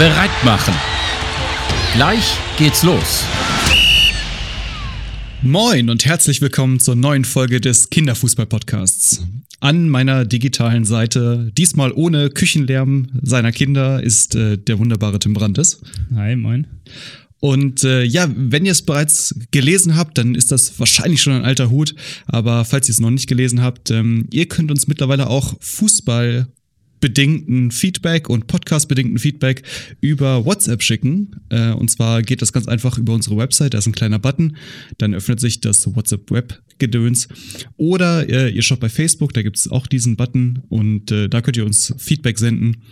bereit machen. Gleich geht's los. Moin und herzlich willkommen zur neuen Folge des Kinderfußball-Podcasts. An meiner digitalen Seite, diesmal ohne Küchenlärm seiner Kinder, ist äh, der wunderbare Tim Brandes. Hi, moin. Und äh, ja, wenn ihr es bereits gelesen habt, dann ist das wahrscheinlich schon ein alter Hut. Aber falls ihr es noch nicht gelesen habt, ähm, ihr könnt uns mittlerweile auch Fußball bedingten Feedback und Podcast-bedingten Feedback über WhatsApp schicken. Äh, und zwar geht das ganz einfach über unsere Website, da ist ein kleiner Button, dann öffnet sich das WhatsApp-Web-Gedöns. Oder äh, ihr schaut bei Facebook, da gibt es auch diesen Button und äh, da könnt ihr uns Feedback senden,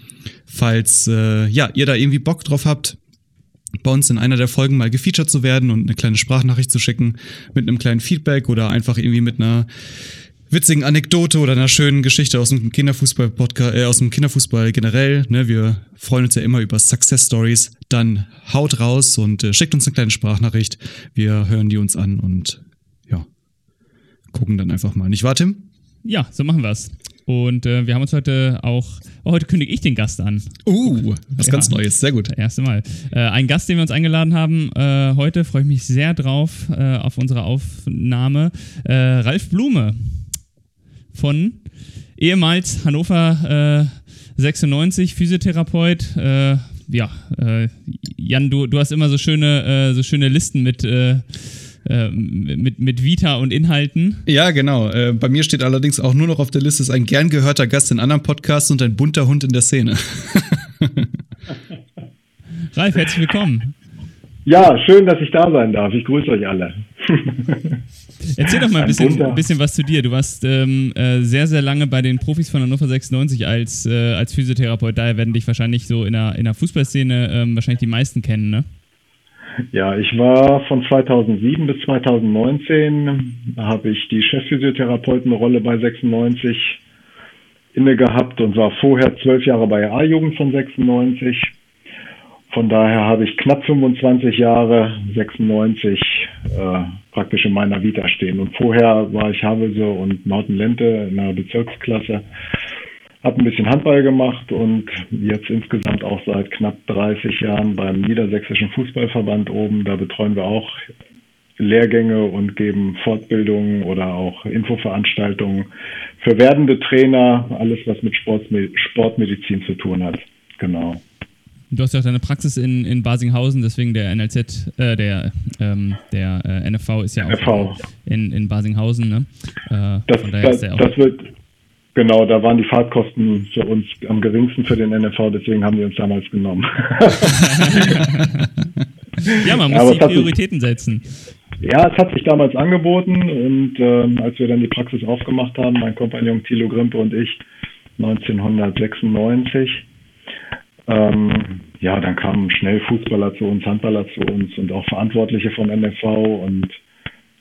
falls äh, ja, ihr da irgendwie Bock drauf habt, bei uns in einer der Folgen mal gefeatured zu werden und eine kleine Sprachnachricht zu schicken mit einem kleinen Feedback oder einfach irgendwie mit einer witzigen Anekdote oder einer schönen Geschichte aus dem Kinderfußball Podcast, äh, aus dem Kinderfußball generell. Ne, wir freuen uns ja immer über Success Stories. Dann haut raus und äh, schickt uns eine kleine Sprachnachricht. Wir hören die uns an und ja, gucken dann einfach mal. Nicht wahr, Tim? Ja, so machen wir's. Und äh, wir haben uns heute auch, oh, heute kündige ich den Gast an. Uh, was ja, ganz Neues, sehr gut. Das erste Mal. Äh, ein Gast, den wir uns eingeladen haben, äh, heute freue ich mich sehr drauf, äh, auf unsere Aufnahme. Äh, Ralf Blume von ehemals Hannover äh, 96, Physiotherapeut. Äh, ja, äh, Jan, du, du hast immer so schöne, äh, so schöne Listen mit, äh, äh, mit, mit Vita und Inhalten. Ja, genau. bei mir steht allerdings auch nur noch auf der Liste, ist ein gern gehörter Gast in anderen Podcasts und ein bunter Hund in der Szene. Ralf, herzlich willkommen. Ja, schön, dass ich da sein darf. Ich grüße euch alle. Erzähl doch mal ein bisschen, ein bisschen was zu dir. Du warst ähm, äh, sehr, sehr lange bei den Profis von Hannover 96 als, äh, als Physiotherapeut. Daher werden dich wahrscheinlich so in der, in der Fußballszene ähm, wahrscheinlich die meisten kennen, ne? Ja, ich war von 2007 bis 2019, habe ich die Chefphysiotherapeutenrolle bei 96 inne gehabt und war vorher zwölf Jahre bei A-Jugend von 96 von daher habe ich knapp 25 Jahre, 96, äh, praktisch in meiner Vita stehen. Und vorher war ich Havelse und Lente in der Bezirksklasse. Habe ein bisschen Handball gemacht und jetzt insgesamt auch seit knapp 30 Jahren beim Niedersächsischen Fußballverband oben. Da betreuen wir auch Lehrgänge und geben Fortbildungen oder auch Infoveranstaltungen für werdende Trainer, alles was mit Sportmedizin zu tun hat. Genau. Du hast ja auch deine Praxis in, in Basinghausen, deswegen der NLZ, äh, der, ähm, der äh, NFV ist ja auch NFV. in, in Basinghausen. Ne? Äh, das, das, das wird, genau, da waren die Fahrtkosten für uns am geringsten für den NFV, deswegen haben wir uns damals genommen. ja, man muss die Prioritäten sich, setzen. Ja, es hat sich damals angeboten und ähm, als wir dann die Praxis aufgemacht haben, mein Kompagnon Thilo Grimpe und ich, 1996, ähm, ja, dann kamen schnell Fußballer zu uns, Handballer zu uns und auch Verantwortliche von NFV und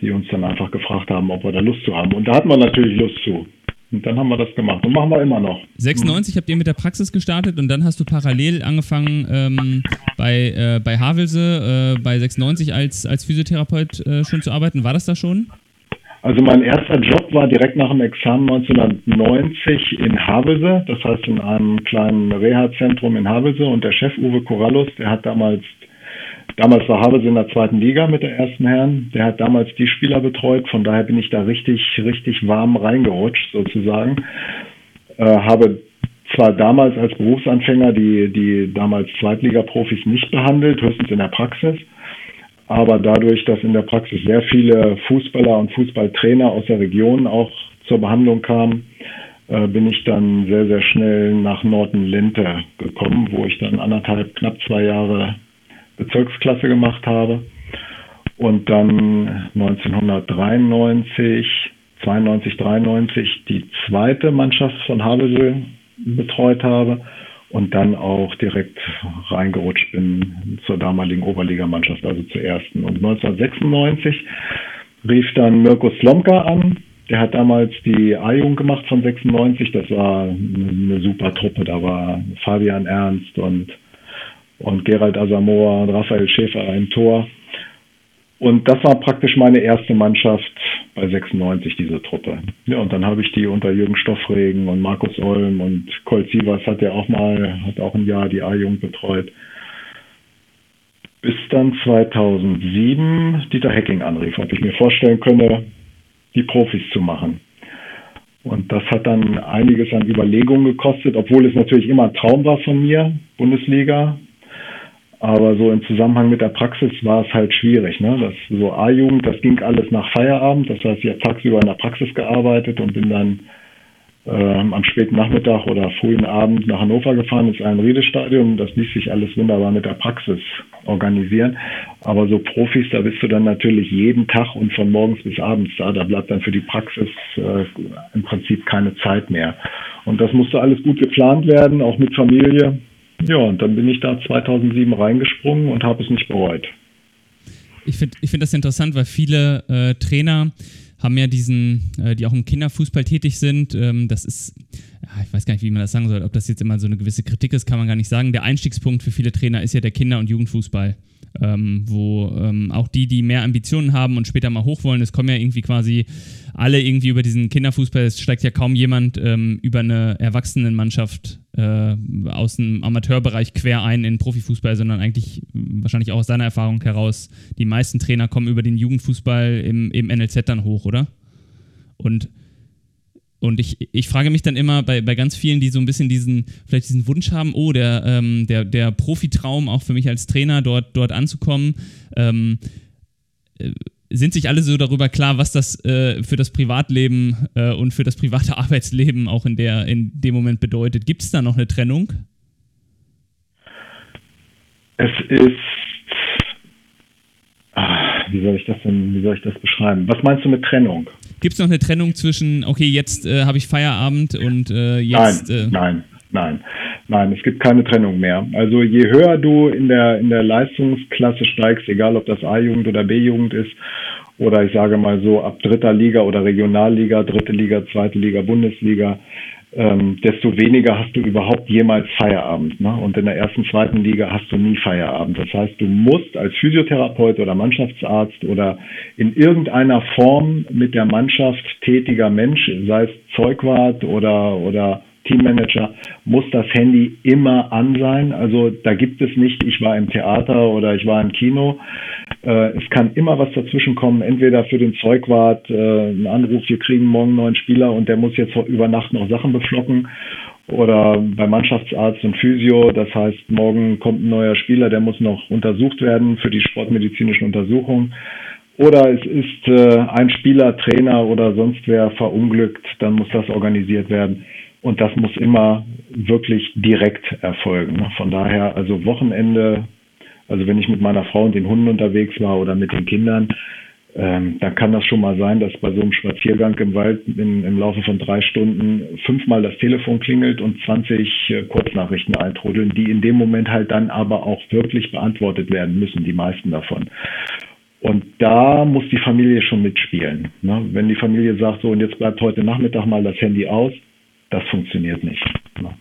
die uns dann einfach gefragt haben, ob wir da Lust zu haben. Und da hatten wir natürlich Lust zu. Und dann haben wir das gemacht und machen wir immer noch. 96 habt ihr mit der Praxis gestartet und dann hast du parallel angefangen ähm, bei, äh, bei Havelse, äh, bei 96 als, als Physiotherapeut äh, schon zu arbeiten. War das da schon? Also mein erster Job war direkt nach dem Examen 1990 in Havelse, das heißt in einem kleinen Reha-Zentrum in Havelse. Und der Chef Uwe Corallus, der hat damals, damals war Havelse in der zweiten Liga mit der ersten Herren, der hat damals die Spieler betreut, von daher bin ich da richtig, richtig warm reingerutscht sozusagen, äh, habe zwar damals als Berufsanfänger die, die damals Zweitliga-Profis nicht behandelt, höchstens in der Praxis, aber dadurch, dass in der Praxis sehr viele Fußballer und Fußballtrainer aus der Region auch zur Behandlung kamen, äh, bin ich dann sehr, sehr schnell nach Norden-Lente gekommen, wo ich dann anderthalb, knapp zwei Jahre Bezirksklasse gemacht habe. Und dann 1993, 92, 93 die zweite Mannschaft von Havesel betreut habe und dann auch direkt reingerutscht bin zur damaligen Oberligamannschaft, also zur ersten. Und 1996 rief dann Mirko Slomka an. Der hat damals die A-Jugend gemacht von 96. Das war eine super Truppe. Da war Fabian Ernst und, und Gerald Asamoah und Raphael Schäfer ein Tor. Und das war praktisch meine erste Mannschaft bei 96, diese Truppe. Ja, und dann habe ich die unter Jürgen Stoffregen und Markus Olm und Colt Sievers hat ja auch mal, hat auch ein Jahr die A-Jugend betreut. Bis dann 2007 Dieter Hecking anrief, ob ich mir vorstellen könne, die Profis zu machen. Und das hat dann einiges an Überlegungen gekostet, obwohl es natürlich immer ein Traum war von mir, Bundesliga. Aber so im Zusammenhang mit der Praxis war es halt schwierig. Ne? Das so A-Jugend, das ging alles nach Feierabend. Das heißt, ich habe tagsüber in der Praxis gearbeitet und bin dann ähm, am späten Nachmittag oder frühen Abend nach Hannover gefahren ins Einriede-Stadion. Das ließ sich alles wunderbar mit der Praxis organisieren. Aber so Profis, da bist du dann natürlich jeden Tag und von morgens bis abends da. Da bleibt dann für die Praxis äh, im Prinzip keine Zeit mehr. Und das musste alles gut geplant werden, auch mit Familie. Ja, und dann bin ich da 2007 reingesprungen und habe es nicht bereut. Ich finde ich find das interessant, weil viele äh, Trainer haben ja diesen, äh, die auch im Kinderfußball tätig sind. Ähm, das ist, ja, ich weiß gar nicht, wie man das sagen soll. Ob das jetzt immer so eine gewisse Kritik ist, kann man gar nicht sagen. Der Einstiegspunkt für viele Trainer ist ja der Kinder- und Jugendfußball ähm, wo ähm, auch die, die mehr Ambitionen haben und später mal hoch wollen, es kommen ja irgendwie quasi alle irgendwie über diesen Kinderfußball, es steigt ja kaum jemand ähm, über eine Erwachsenenmannschaft äh, aus dem Amateurbereich quer ein in Profifußball, sondern eigentlich wahrscheinlich auch aus deiner Erfahrung heraus, die meisten Trainer kommen über den Jugendfußball im, im NLZ dann hoch, oder? Und und ich, ich frage mich dann immer bei, bei ganz vielen, die so ein bisschen diesen, vielleicht diesen Wunsch haben, oh, der, ähm, der, der Profitraum auch für mich als Trainer, dort, dort anzukommen, ähm, äh, sind sich alle so darüber klar, was das äh, für das Privatleben äh, und für das private Arbeitsleben auch in, der, in dem Moment bedeutet? Gibt es da noch eine Trennung? Es ist ah, wie soll ich das denn, wie soll ich das beschreiben? Was meinst du mit Trennung? Gibt es noch eine Trennung zwischen, okay, jetzt äh, habe ich Feierabend und äh, jetzt. Nein, äh nein, nein, nein, es gibt keine Trennung mehr. Also je höher du in der, in der Leistungsklasse steigst, egal ob das A-Jugend oder B-Jugend ist, oder ich sage mal so ab dritter Liga oder Regionalliga, dritte Liga, zweite Liga, Bundesliga, ähm, desto weniger hast du überhaupt jemals Feierabend. Ne? Und in der ersten, zweiten Liga hast du nie Feierabend. Das heißt, du musst als Physiotherapeut oder Mannschaftsarzt oder in irgendeiner Form mit der Mannschaft tätiger Mensch, sei es Zeugwart oder, oder Teammanager, muss das Handy immer an sein. Also da gibt es nicht, ich war im Theater oder ich war im Kino. Äh, es kann immer was dazwischen kommen, entweder für den Zeugwart äh, ein Anruf, wir kriegen morgen einen neuen Spieler und der muss jetzt über Nacht noch Sachen beflocken. Oder beim Mannschaftsarzt und Physio, das heißt, morgen kommt ein neuer Spieler, der muss noch untersucht werden für die sportmedizinische Untersuchung. Oder es ist äh, ein Spieler, Trainer oder sonst wer verunglückt, dann muss das organisiert werden. Und das muss immer wirklich direkt erfolgen. Von daher, also Wochenende, also wenn ich mit meiner Frau und den Hunden unterwegs war oder mit den Kindern, ähm, dann kann das schon mal sein, dass bei so einem Spaziergang im Wald in, im Laufe von drei Stunden fünfmal das Telefon klingelt und 20 äh, Kurznachrichten eintrudeln, die in dem Moment halt dann aber auch wirklich beantwortet werden müssen, die meisten davon. Und da muss die Familie schon mitspielen. Ne? Wenn die Familie sagt, so und jetzt bleibt heute Nachmittag mal das Handy aus, das funktioniert nicht. Ne?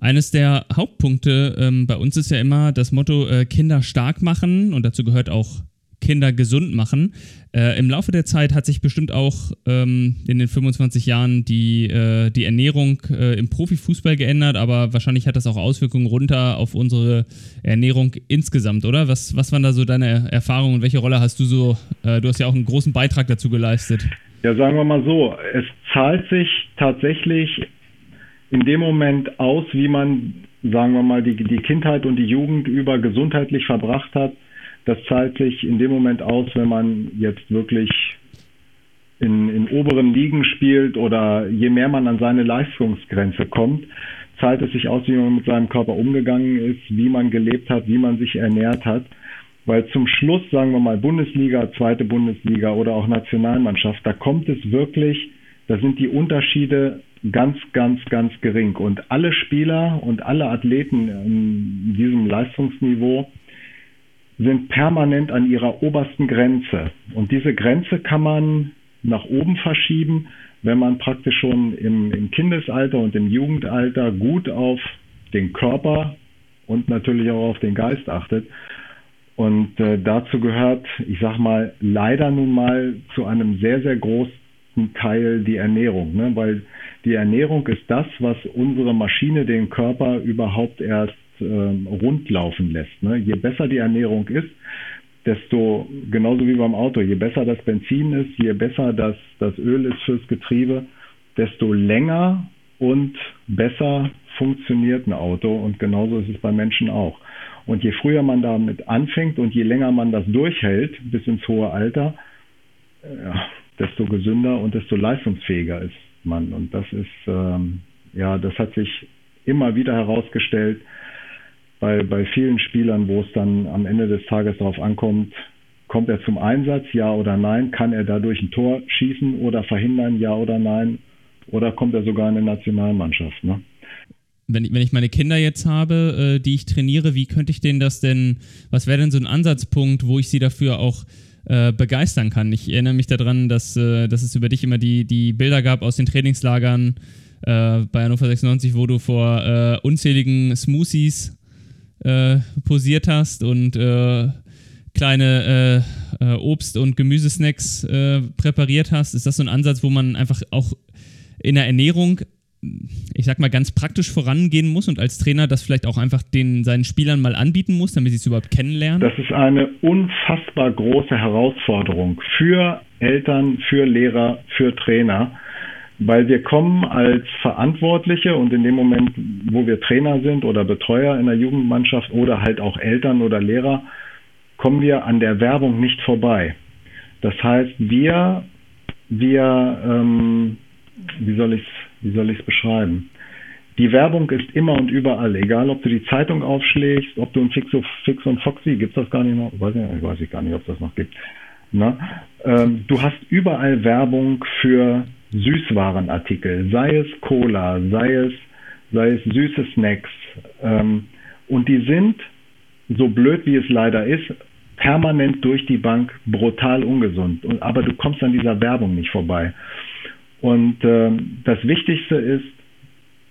Eines der Hauptpunkte ähm, bei uns ist ja immer das Motto äh, Kinder stark machen und dazu gehört auch Kinder gesund machen. Äh, Im Laufe der Zeit hat sich bestimmt auch ähm, in den 25 Jahren die, äh, die Ernährung äh, im Profifußball geändert, aber wahrscheinlich hat das auch Auswirkungen runter auf unsere Ernährung insgesamt, oder? Was, was waren da so deine Erfahrungen und welche Rolle hast du so? Äh, du hast ja auch einen großen Beitrag dazu geleistet. Ja, sagen wir mal so, es zahlt sich tatsächlich in dem Moment aus, wie man, sagen wir mal, die, die Kindheit und die Jugend über gesundheitlich verbracht hat. Das zahlt sich in dem Moment aus, wenn man jetzt wirklich in, in oberen Ligen spielt oder je mehr man an seine Leistungsgrenze kommt, zahlt es sich aus, wie man mit seinem Körper umgegangen ist, wie man gelebt hat, wie man sich ernährt hat. Weil zum Schluss, sagen wir mal, Bundesliga, zweite Bundesliga oder auch Nationalmannschaft, da kommt es wirklich, da sind die Unterschiede ganz, ganz, ganz gering. Und alle Spieler und alle Athleten in diesem Leistungsniveau sind permanent an ihrer obersten Grenze. Und diese Grenze kann man nach oben verschieben, wenn man praktisch schon im, im Kindesalter und im Jugendalter gut auf den Körper und natürlich auch auf den Geist achtet. Und äh, dazu gehört, ich sag mal, leider nun mal zu einem sehr, sehr großen Teil die Ernährung, ne? weil die Ernährung ist das, was unsere Maschine, den Körper überhaupt erst ähm, rund laufen lässt. Ne? Je besser die Ernährung ist, desto, genauso wie beim Auto, je besser das Benzin ist, je besser das, das Öl ist fürs Getriebe, desto länger und besser funktioniert ein Auto und genauso ist es bei Menschen auch. Und je früher man damit anfängt und je länger man das durchhält, bis ins hohe Alter, ja, desto gesünder und desto leistungsfähiger ist man. Und das ist, ähm, ja, das hat sich immer wieder herausgestellt bei, bei vielen Spielern, wo es dann am Ende des Tages darauf ankommt, kommt er zum Einsatz, ja oder nein? Kann er dadurch ein Tor schießen oder verhindern, ja oder nein? Oder kommt er sogar in eine Nationalmannschaft? Ne? wenn ich, wenn ich meine Kinder jetzt habe, äh, die ich trainiere, wie könnte ich denen das denn, was wäre denn so ein Ansatzpunkt, wo ich sie dafür auch äh, begeistern kann? Ich erinnere mich daran, dass, äh, dass es über dich immer die, die Bilder gab aus den Trainingslagern äh, bei Hannover 96, wo du vor äh, unzähligen Smoothies äh, posiert hast und kleine Obst- und Gemüsesnacks präpariert hast. Ist das so ein Ansatz, wo man einfach auch in der Ernährung ich sag mal, ganz praktisch vorangehen muss und als Trainer das vielleicht auch einfach den, seinen Spielern mal anbieten muss, damit sie es überhaupt kennenlernen? Das ist eine unfassbar große Herausforderung für Eltern, für Lehrer, für Trainer, weil wir kommen als Verantwortliche und in dem Moment, wo wir Trainer sind oder Betreuer in der Jugendmannschaft oder halt auch Eltern oder Lehrer, kommen wir an der Werbung nicht vorbei. Das heißt, wir, wir, ähm, wie soll ich es wie soll ich es beschreiben? Die Werbung ist immer und überall, egal ob du die Zeitung aufschlägst, ob du ein Fixo, Fix und Foxy, gibt es das gar nicht noch? Weiß ich, weiß ich gar nicht, ob das noch gibt. Na? Ähm, du hast überall Werbung für Süßwarenartikel, sei es Cola, sei es, sei es süße Snacks. Ähm, und die sind, so blöd wie es leider ist, permanent durch die Bank brutal ungesund. Und, aber du kommst an dieser Werbung nicht vorbei. Und äh, das Wichtigste ist,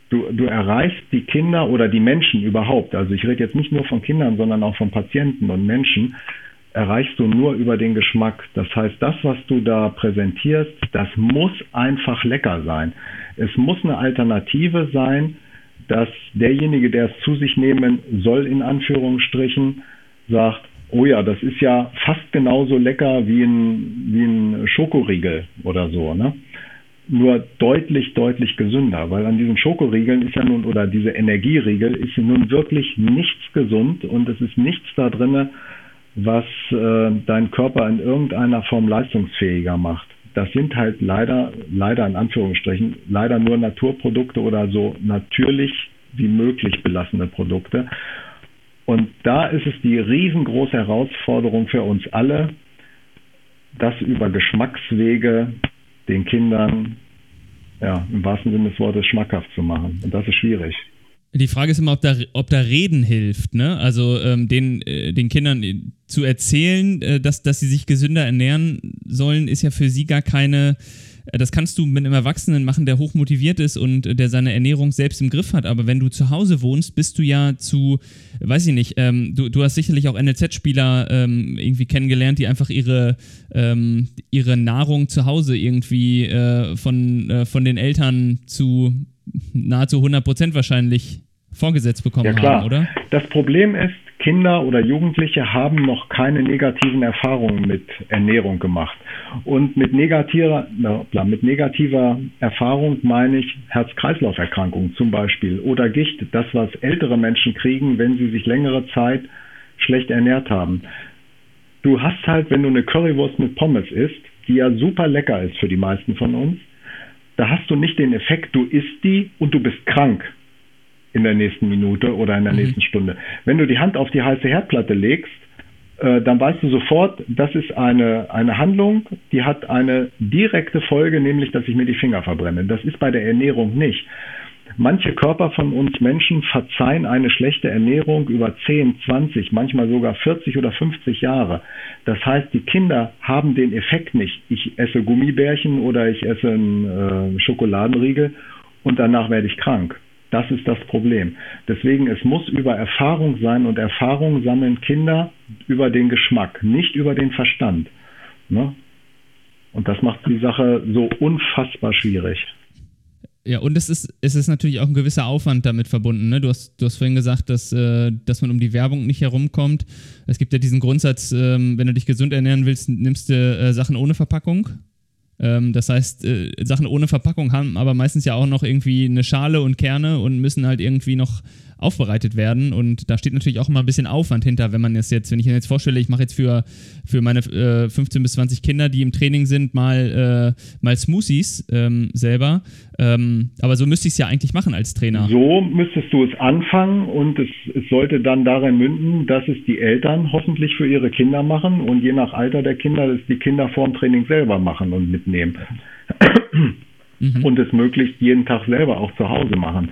du, du erreichst die Kinder oder die Menschen überhaupt, also ich rede jetzt nicht nur von Kindern, sondern auch von Patienten und Menschen, erreichst du nur über den Geschmack. Das heißt, das, was du da präsentierst, das muss einfach lecker sein. Es muss eine Alternative sein, dass derjenige, der es zu sich nehmen soll, in Anführungsstrichen, sagt, oh ja, das ist ja fast genauso lecker wie ein, wie ein Schokoriegel oder so. Ne? Nur deutlich, deutlich gesünder, weil an diesen Schokoriegeln ist ja nun, oder diese Energieriegel ist nun wirklich nichts gesund und es ist nichts da drin, was äh, deinen Körper in irgendeiner Form leistungsfähiger macht. Das sind halt leider, leider in Anführungsstrichen, leider nur Naturprodukte oder so natürlich wie möglich belassene Produkte. Und da ist es die riesengroße Herausforderung für uns alle, das über Geschmackswege den Kindern ja, im wahrsten Sinne des Wortes schmackhaft zu machen. Und das ist schwierig. Die Frage ist immer, ob da, ob da Reden hilft, ne? Also ähm, den, äh, den Kindern äh, zu erzählen, äh, dass, dass sie sich gesünder ernähren sollen, ist ja für sie gar keine das kannst du mit einem Erwachsenen machen, der hochmotiviert ist und der seine Ernährung selbst im Griff hat. Aber wenn du zu Hause wohnst, bist du ja zu, weiß ich nicht, ähm, du, du hast sicherlich auch NLZ-Spieler ähm, irgendwie kennengelernt, die einfach ihre, ähm, ihre Nahrung zu Hause irgendwie äh, von, äh, von den Eltern zu nahezu 100 Prozent wahrscheinlich vorgesetzt bekommen ja, klar. haben, oder? Das Problem ist, Kinder oder Jugendliche haben noch keine negativen Erfahrungen mit Ernährung gemacht. Und mit negativer, mit negativer Erfahrung meine ich Herz-Kreislauf-Erkrankungen zum Beispiel oder Gicht, das, was ältere Menschen kriegen, wenn sie sich längere Zeit schlecht ernährt haben. Du hast halt, wenn du eine Currywurst mit Pommes isst, die ja super lecker ist für die meisten von uns, da hast du nicht den Effekt, du isst die und du bist krank in der nächsten Minute oder in der mhm. nächsten Stunde. Wenn du die Hand auf die heiße Herdplatte legst, äh, dann weißt du sofort, das ist eine, eine Handlung, die hat eine direkte Folge, nämlich, dass ich mir die Finger verbrenne. Das ist bei der Ernährung nicht. Manche Körper von uns Menschen verzeihen eine schlechte Ernährung über 10, 20, manchmal sogar 40 oder 50 Jahre. Das heißt, die Kinder haben den Effekt nicht. Ich esse Gummibärchen oder ich esse einen äh, Schokoladenriegel und danach werde ich krank Das ist das Problem. Deswegen, es muss über Erfahrung sein und Erfahrung sammeln Kinder über den Geschmack, nicht über den Verstand. Ne? Und das macht die Sache so unfassbar schwierig. Ja, und es ist, es ist natürlich auch ein gewisser Aufwand damit verbunden. Ne? Du, hast, du hast vorhin gesagt, dass, äh, dass man um die Werbung nicht herumkommt. Es gibt ja diesen Grundsatz, ähm, wenn du dich gesund ernähren willst, nimmst du äh, Sachen ohne Verpackung. Ähm, das heißt, äh, Sachen ohne Verpackung haben aber meistens ja auch noch irgendwie eine Schale und Kerne und müssen halt irgendwie noch aufbereitet werden. Und da steht natürlich auch immer ein bisschen Aufwand hinter, wenn man es jetzt, wenn ich mir jetzt vorstelle, ich mache jetzt für, für meine äh, 15 bis 20 Kinder, die im Training sind, mal, äh, mal Smoothies ähm, selber. Ähm, aber so müsste ich es ja eigentlich machen als Trainer. So müsstest du es anfangen und es, es sollte dann darin münden, dass es die Eltern hoffentlich für ihre Kinder machen und je nach Alter der Kinder es die Kinder vorm Training selber machen und mitnehmen. Mhm. Und es möglichst jeden Tag selber auch zu Hause machen.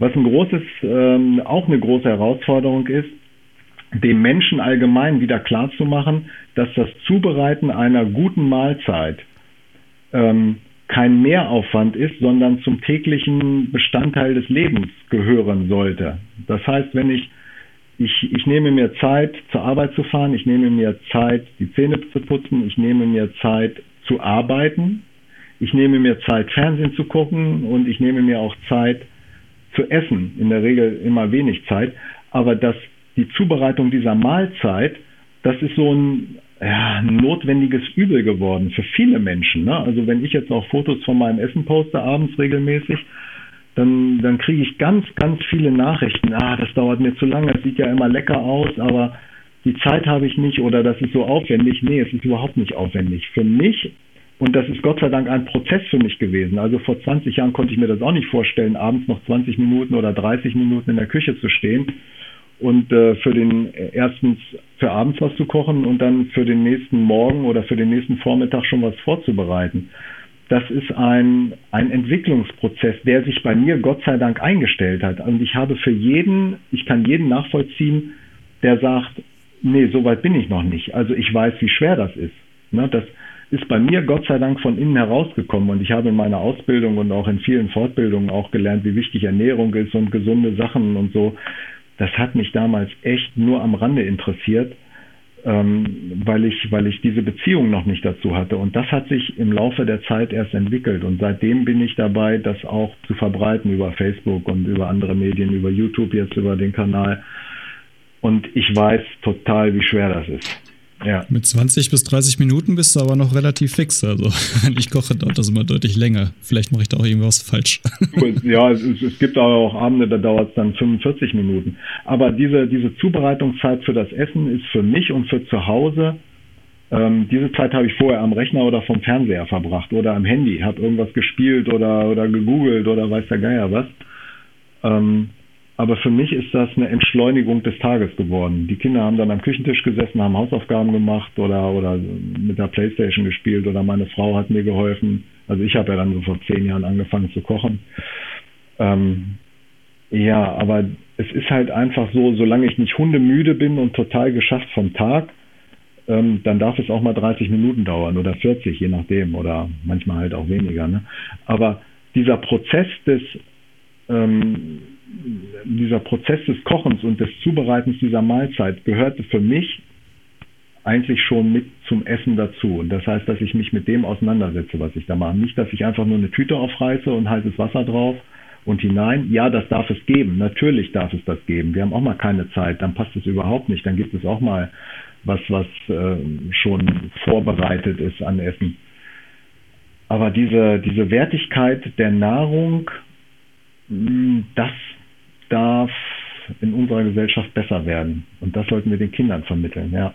Was ein großes, ähm, auch eine große Herausforderung ist, dem Menschen allgemein wieder klarzumachen, dass das Zubereiten einer guten Mahlzeit ähm, kein Mehraufwand ist, sondern zum täglichen Bestandteil des Lebens gehören sollte. Das heißt, wenn ich, ich, ich nehme mir Zeit, zur Arbeit zu fahren, ich nehme mir Zeit, die Zähne zu putzen, ich nehme mir Zeit zu arbeiten, ich nehme mir Zeit, Fernsehen zu gucken und ich nehme mir auch Zeit, zu essen, in der Regel immer wenig Zeit, aber dass die Zubereitung dieser Mahlzeit, das ist so ein ja, notwendiges Übel geworden für viele Menschen. Ne? Also wenn ich jetzt auch Fotos von meinem Essen poste abends regelmäßig, dann, dann kriege ich ganz, ganz viele Nachrichten. Ah, das dauert mir zu lange, es sieht ja immer lecker aus, aber die Zeit habe ich nicht oder das ist so aufwendig. Nee, es ist überhaupt nicht aufwendig. Für mich und das ist Gott sei Dank ein Prozess für mich gewesen. Also vor 20 Jahren konnte ich mir das auch nicht vorstellen, abends noch 20 Minuten oder 30 Minuten in der Küche zu stehen und äh, für den äh, erstens für abends was zu kochen und dann für den nächsten Morgen oder für den nächsten Vormittag schon was vorzubereiten. Das ist ein, ein Entwicklungsprozess, der sich bei mir Gott sei Dank eingestellt hat. Und ich habe für jeden, ich kann jeden nachvollziehen, der sagt, nee, so weit bin ich noch nicht. Also ich weiß, wie schwer das ist. Ne, das, ist bei mir Gott sei Dank von innen herausgekommen und ich habe in meiner Ausbildung und auch in vielen Fortbildungen auch gelernt, wie wichtig Ernährung ist und gesunde Sachen und so. Das hat mich damals echt nur am Rande interessiert, ähm, weil ich, weil ich diese Beziehung noch nicht dazu hatte. Und das hat sich im Laufe der Zeit erst entwickelt. Und seitdem bin ich dabei, das auch zu verbreiten über Facebook und über andere Medien, über YouTube jetzt, über den Kanal. Und ich weiß total, wie schwer das ist. Ja. Mit 20 bis 30 Minuten bist du aber noch relativ fix. Also, wenn ich koche, dauert das immer deutlich länger. Vielleicht mache ich da auch irgendwas falsch. Ja, es, es gibt auch Abende, da dauert es dann 45 Minuten. Aber diese, diese Zubereitungszeit für das Essen ist für mich und für zu Hause, ähm, diese Zeit habe ich vorher am Rechner oder vom Fernseher verbracht oder am Handy, habe irgendwas gespielt oder, oder gegoogelt oder weiß der Geier was. Ähm, aber für mich ist das eine Entschleunigung des Tages geworden. Die Kinder haben dann am Küchentisch gesessen, haben Hausaufgaben gemacht oder, oder mit der Playstation gespielt oder meine Frau hat mir geholfen. Also ich habe ja dann so vor zehn Jahren angefangen zu kochen. Ähm, ja, aber es ist halt einfach so, solange ich nicht hundemüde bin und total geschafft vom Tag, ähm, dann darf es auch mal 30 Minuten dauern oder 40, je nachdem, oder manchmal halt auch weniger. Ne? Aber dieser Prozess des ähm, dieser Prozess des Kochens und des Zubereitens dieser Mahlzeit gehörte für mich eigentlich schon mit zum Essen dazu. Und das heißt, dass ich mich mit dem auseinandersetze, was ich da mache. Nicht, dass ich einfach nur eine Tüte aufreiße und heißes Wasser drauf und hinein. Ja, das darf es geben. Natürlich darf es das geben. Wir haben auch mal keine Zeit. Dann passt es überhaupt nicht. Dann gibt es auch mal was, was äh, schon vorbereitet ist an Essen. Aber diese, diese Wertigkeit der Nahrung, hm, das darf in unserer Gesellschaft besser werden. Und das sollten wir den Kindern vermitteln, ja.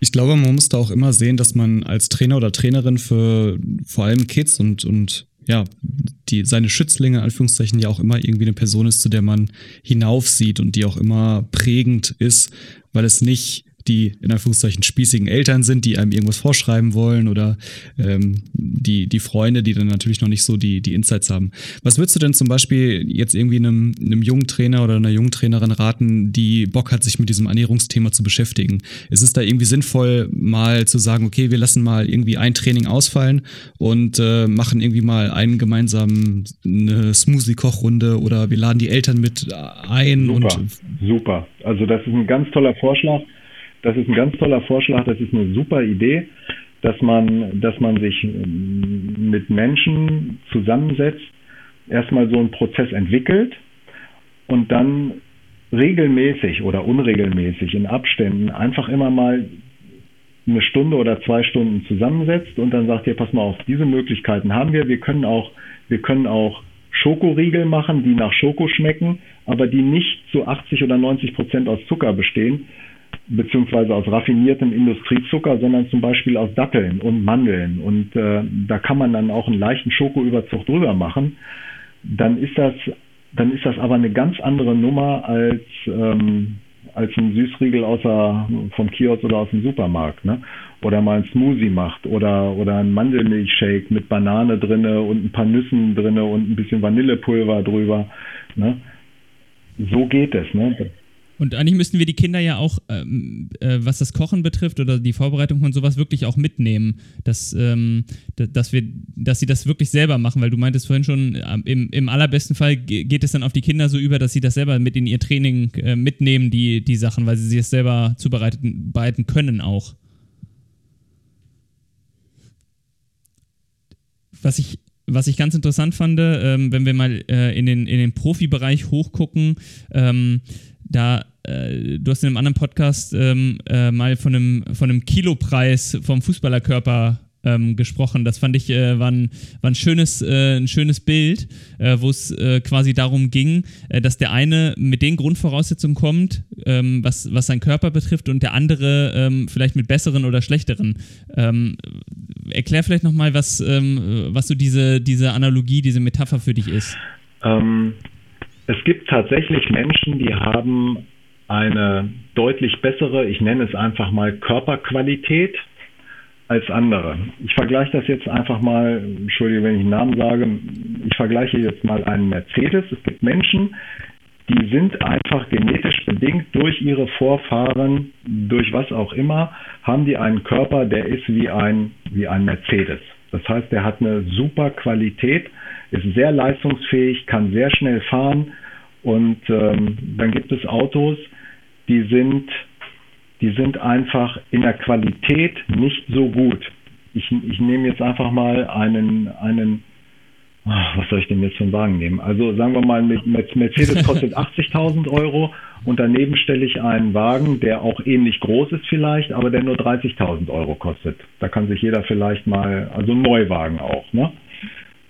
Ich glaube, man muss da auch immer sehen, dass man als Trainer oder Trainerin für vor allem Kids und, und ja, die, seine Schützlinge, in Anführungszeichen, ja auch immer irgendwie eine Person ist, zu der man hinaufsieht und die auch immer prägend ist, weil es nicht die in Anführungszeichen spießigen Eltern sind, die einem irgendwas vorschreiben wollen oder ähm, die, die Freunde, die dann natürlich noch nicht so die, die Insights haben. Was würdest du denn zum Beispiel jetzt irgendwie einem, einem jungen Trainer oder einer jungen Trainerin raten, die Bock hat, sich mit diesem Ernährungsthema zu beschäftigen? Ist es da irgendwie sinnvoll, mal zu sagen, okay, wir lassen mal irgendwie ein Training ausfallen und äh, machen irgendwie mal einen gemeinsamen eine Smoothie-Kochrunde oder wir laden die Eltern mit ein super, und super. Also das ist ein ganz toller Vorschlag. Das ist ein ganz toller Vorschlag. Das ist eine super Idee, dass man, dass man sich ähm, mit Menschen zusammensetzt, erstmal so einen Prozess entwickelt und dann regelmäßig oder unregelmäßig in Abständen einfach immer mal eine Stunde oder zwei Stunden zusammensetzt und dann sagt ihr, pass mal auf, diese Möglichkeiten haben wir. Wir können auch, wir können auch Schokoriegel machen, die nach Schoko schmecken, aber die nicht zu 80 oder 90 Prozent aus Zucker bestehen, beziehungsweise aus raffiniertem Industriezucker, sondern zum Beispiel aus Datteln und Mandeln. Und äh, da kann man dann auch einen leichten Schokoüberzug drüber machen. Dann ist das, dann ist das aber eine ganz andere Nummer als ähm, als ein Süßriegel außer vom Kiosk oder aus dem Supermarkt, ne? Oder mal ein Smoothie macht oder oder ein Mandelmilchshake mit Banane drinne und ein paar Nüssen drinne und ein bisschen Vanillepulver drüber, ne? So geht es, ne? Und eigentlich müssten wir die Kinder ja auch, ähm, äh, was das Kochen betrifft oder die Vorbereitung von sowas, wirklich auch mitnehmen, dass, ähm, dass, wir, dass sie das wirklich selber machen, weil du meintest vorhin schon, äh, im, im allerbesten Fall geht es dann auf die Kinder so über, dass sie das selber mit in ihr Training äh, mitnehmen, die, die Sachen, weil sie es selber zubereiten können auch. Was ich was ich ganz interessant fand, ähm, wenn wir mal äh, in den, in den Profibereich hochgucken, ähm, da äh, du hast in einem anderen Podcast ähm, äh, mal von einem, von einem Kilopreis vom Fußballerkörper ähm, gesprochen. Das fand ich äh, war, ein, war ein, schönes, äh, ein schönes Bild, äh, wo es äh, quasi darum ging, dass der eine mit den Grundvoraussetzungen kommt, ähm, was, was seinen Körper betrifft, und der andere ähm, vielleicht mit besseren oder schlechteren. Ähm, erklär vielleicht nochmal, was, ähm, was so diese, diese Analogie, diese Metapher für dich ist. Ähm, es gibt tatsächlich Menschen, die haben eine deutlich bessere, ich nenne es einfach mal Körperqualität als andere. Ich vergleiche das jetzt einfach mal, entschuldige, wenn ich einen Namen sage, ich vergleiche jetzt mal einen Mercedes. Es gibt Menschen, die sind einfach genetisch bedingt durch ihre Vorfahren, durch was auch immer, haben die einen Körper, der ist wie ein, wie ein Mercedes. Das heißt, der hat eine super Qualität, ist sehr leistungsfähig, kann sehr schnell fahren und ähm, dann gibt es Autos, die sind, die sind einfach in der Qualität nicht so gut. Ich, ich nehme jetzt einfach mal einen, einen was soll ich denn jetzt für einen Wagen nehmen? Also sagen wir mal, Mercedes kostet 80.000 Euro und daneben stelle ich einen Wagen, der auch ähnlich groß ist vielleicht, aber der nur 30.000 Euro kostet. Da kann sich jeder vielleicht mal, also ein Neuwagen auch, ne?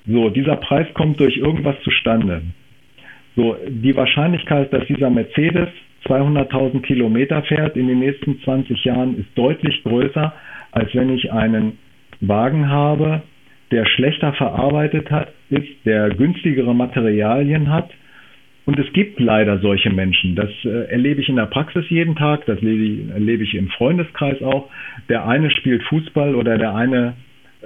So, dieser Preis kommt durch irgendwas zustande. So, die Wahrscheinlichkeit, dass dieser Mercedes 200.000 Kilometer fährt in den nächsten 20 Jahren, ist deutlich größer, als wenn ich einen Wagen habe, der schlechter verarbeitet hat, ist, der günstigere Materialien hat. Und es gibt leider solche Menschen. Das äh, erlebe ich in der Praxis jeden Tag, das erlebe ich im Freundeskreis auch. Der eine spielt Fußball oder der eine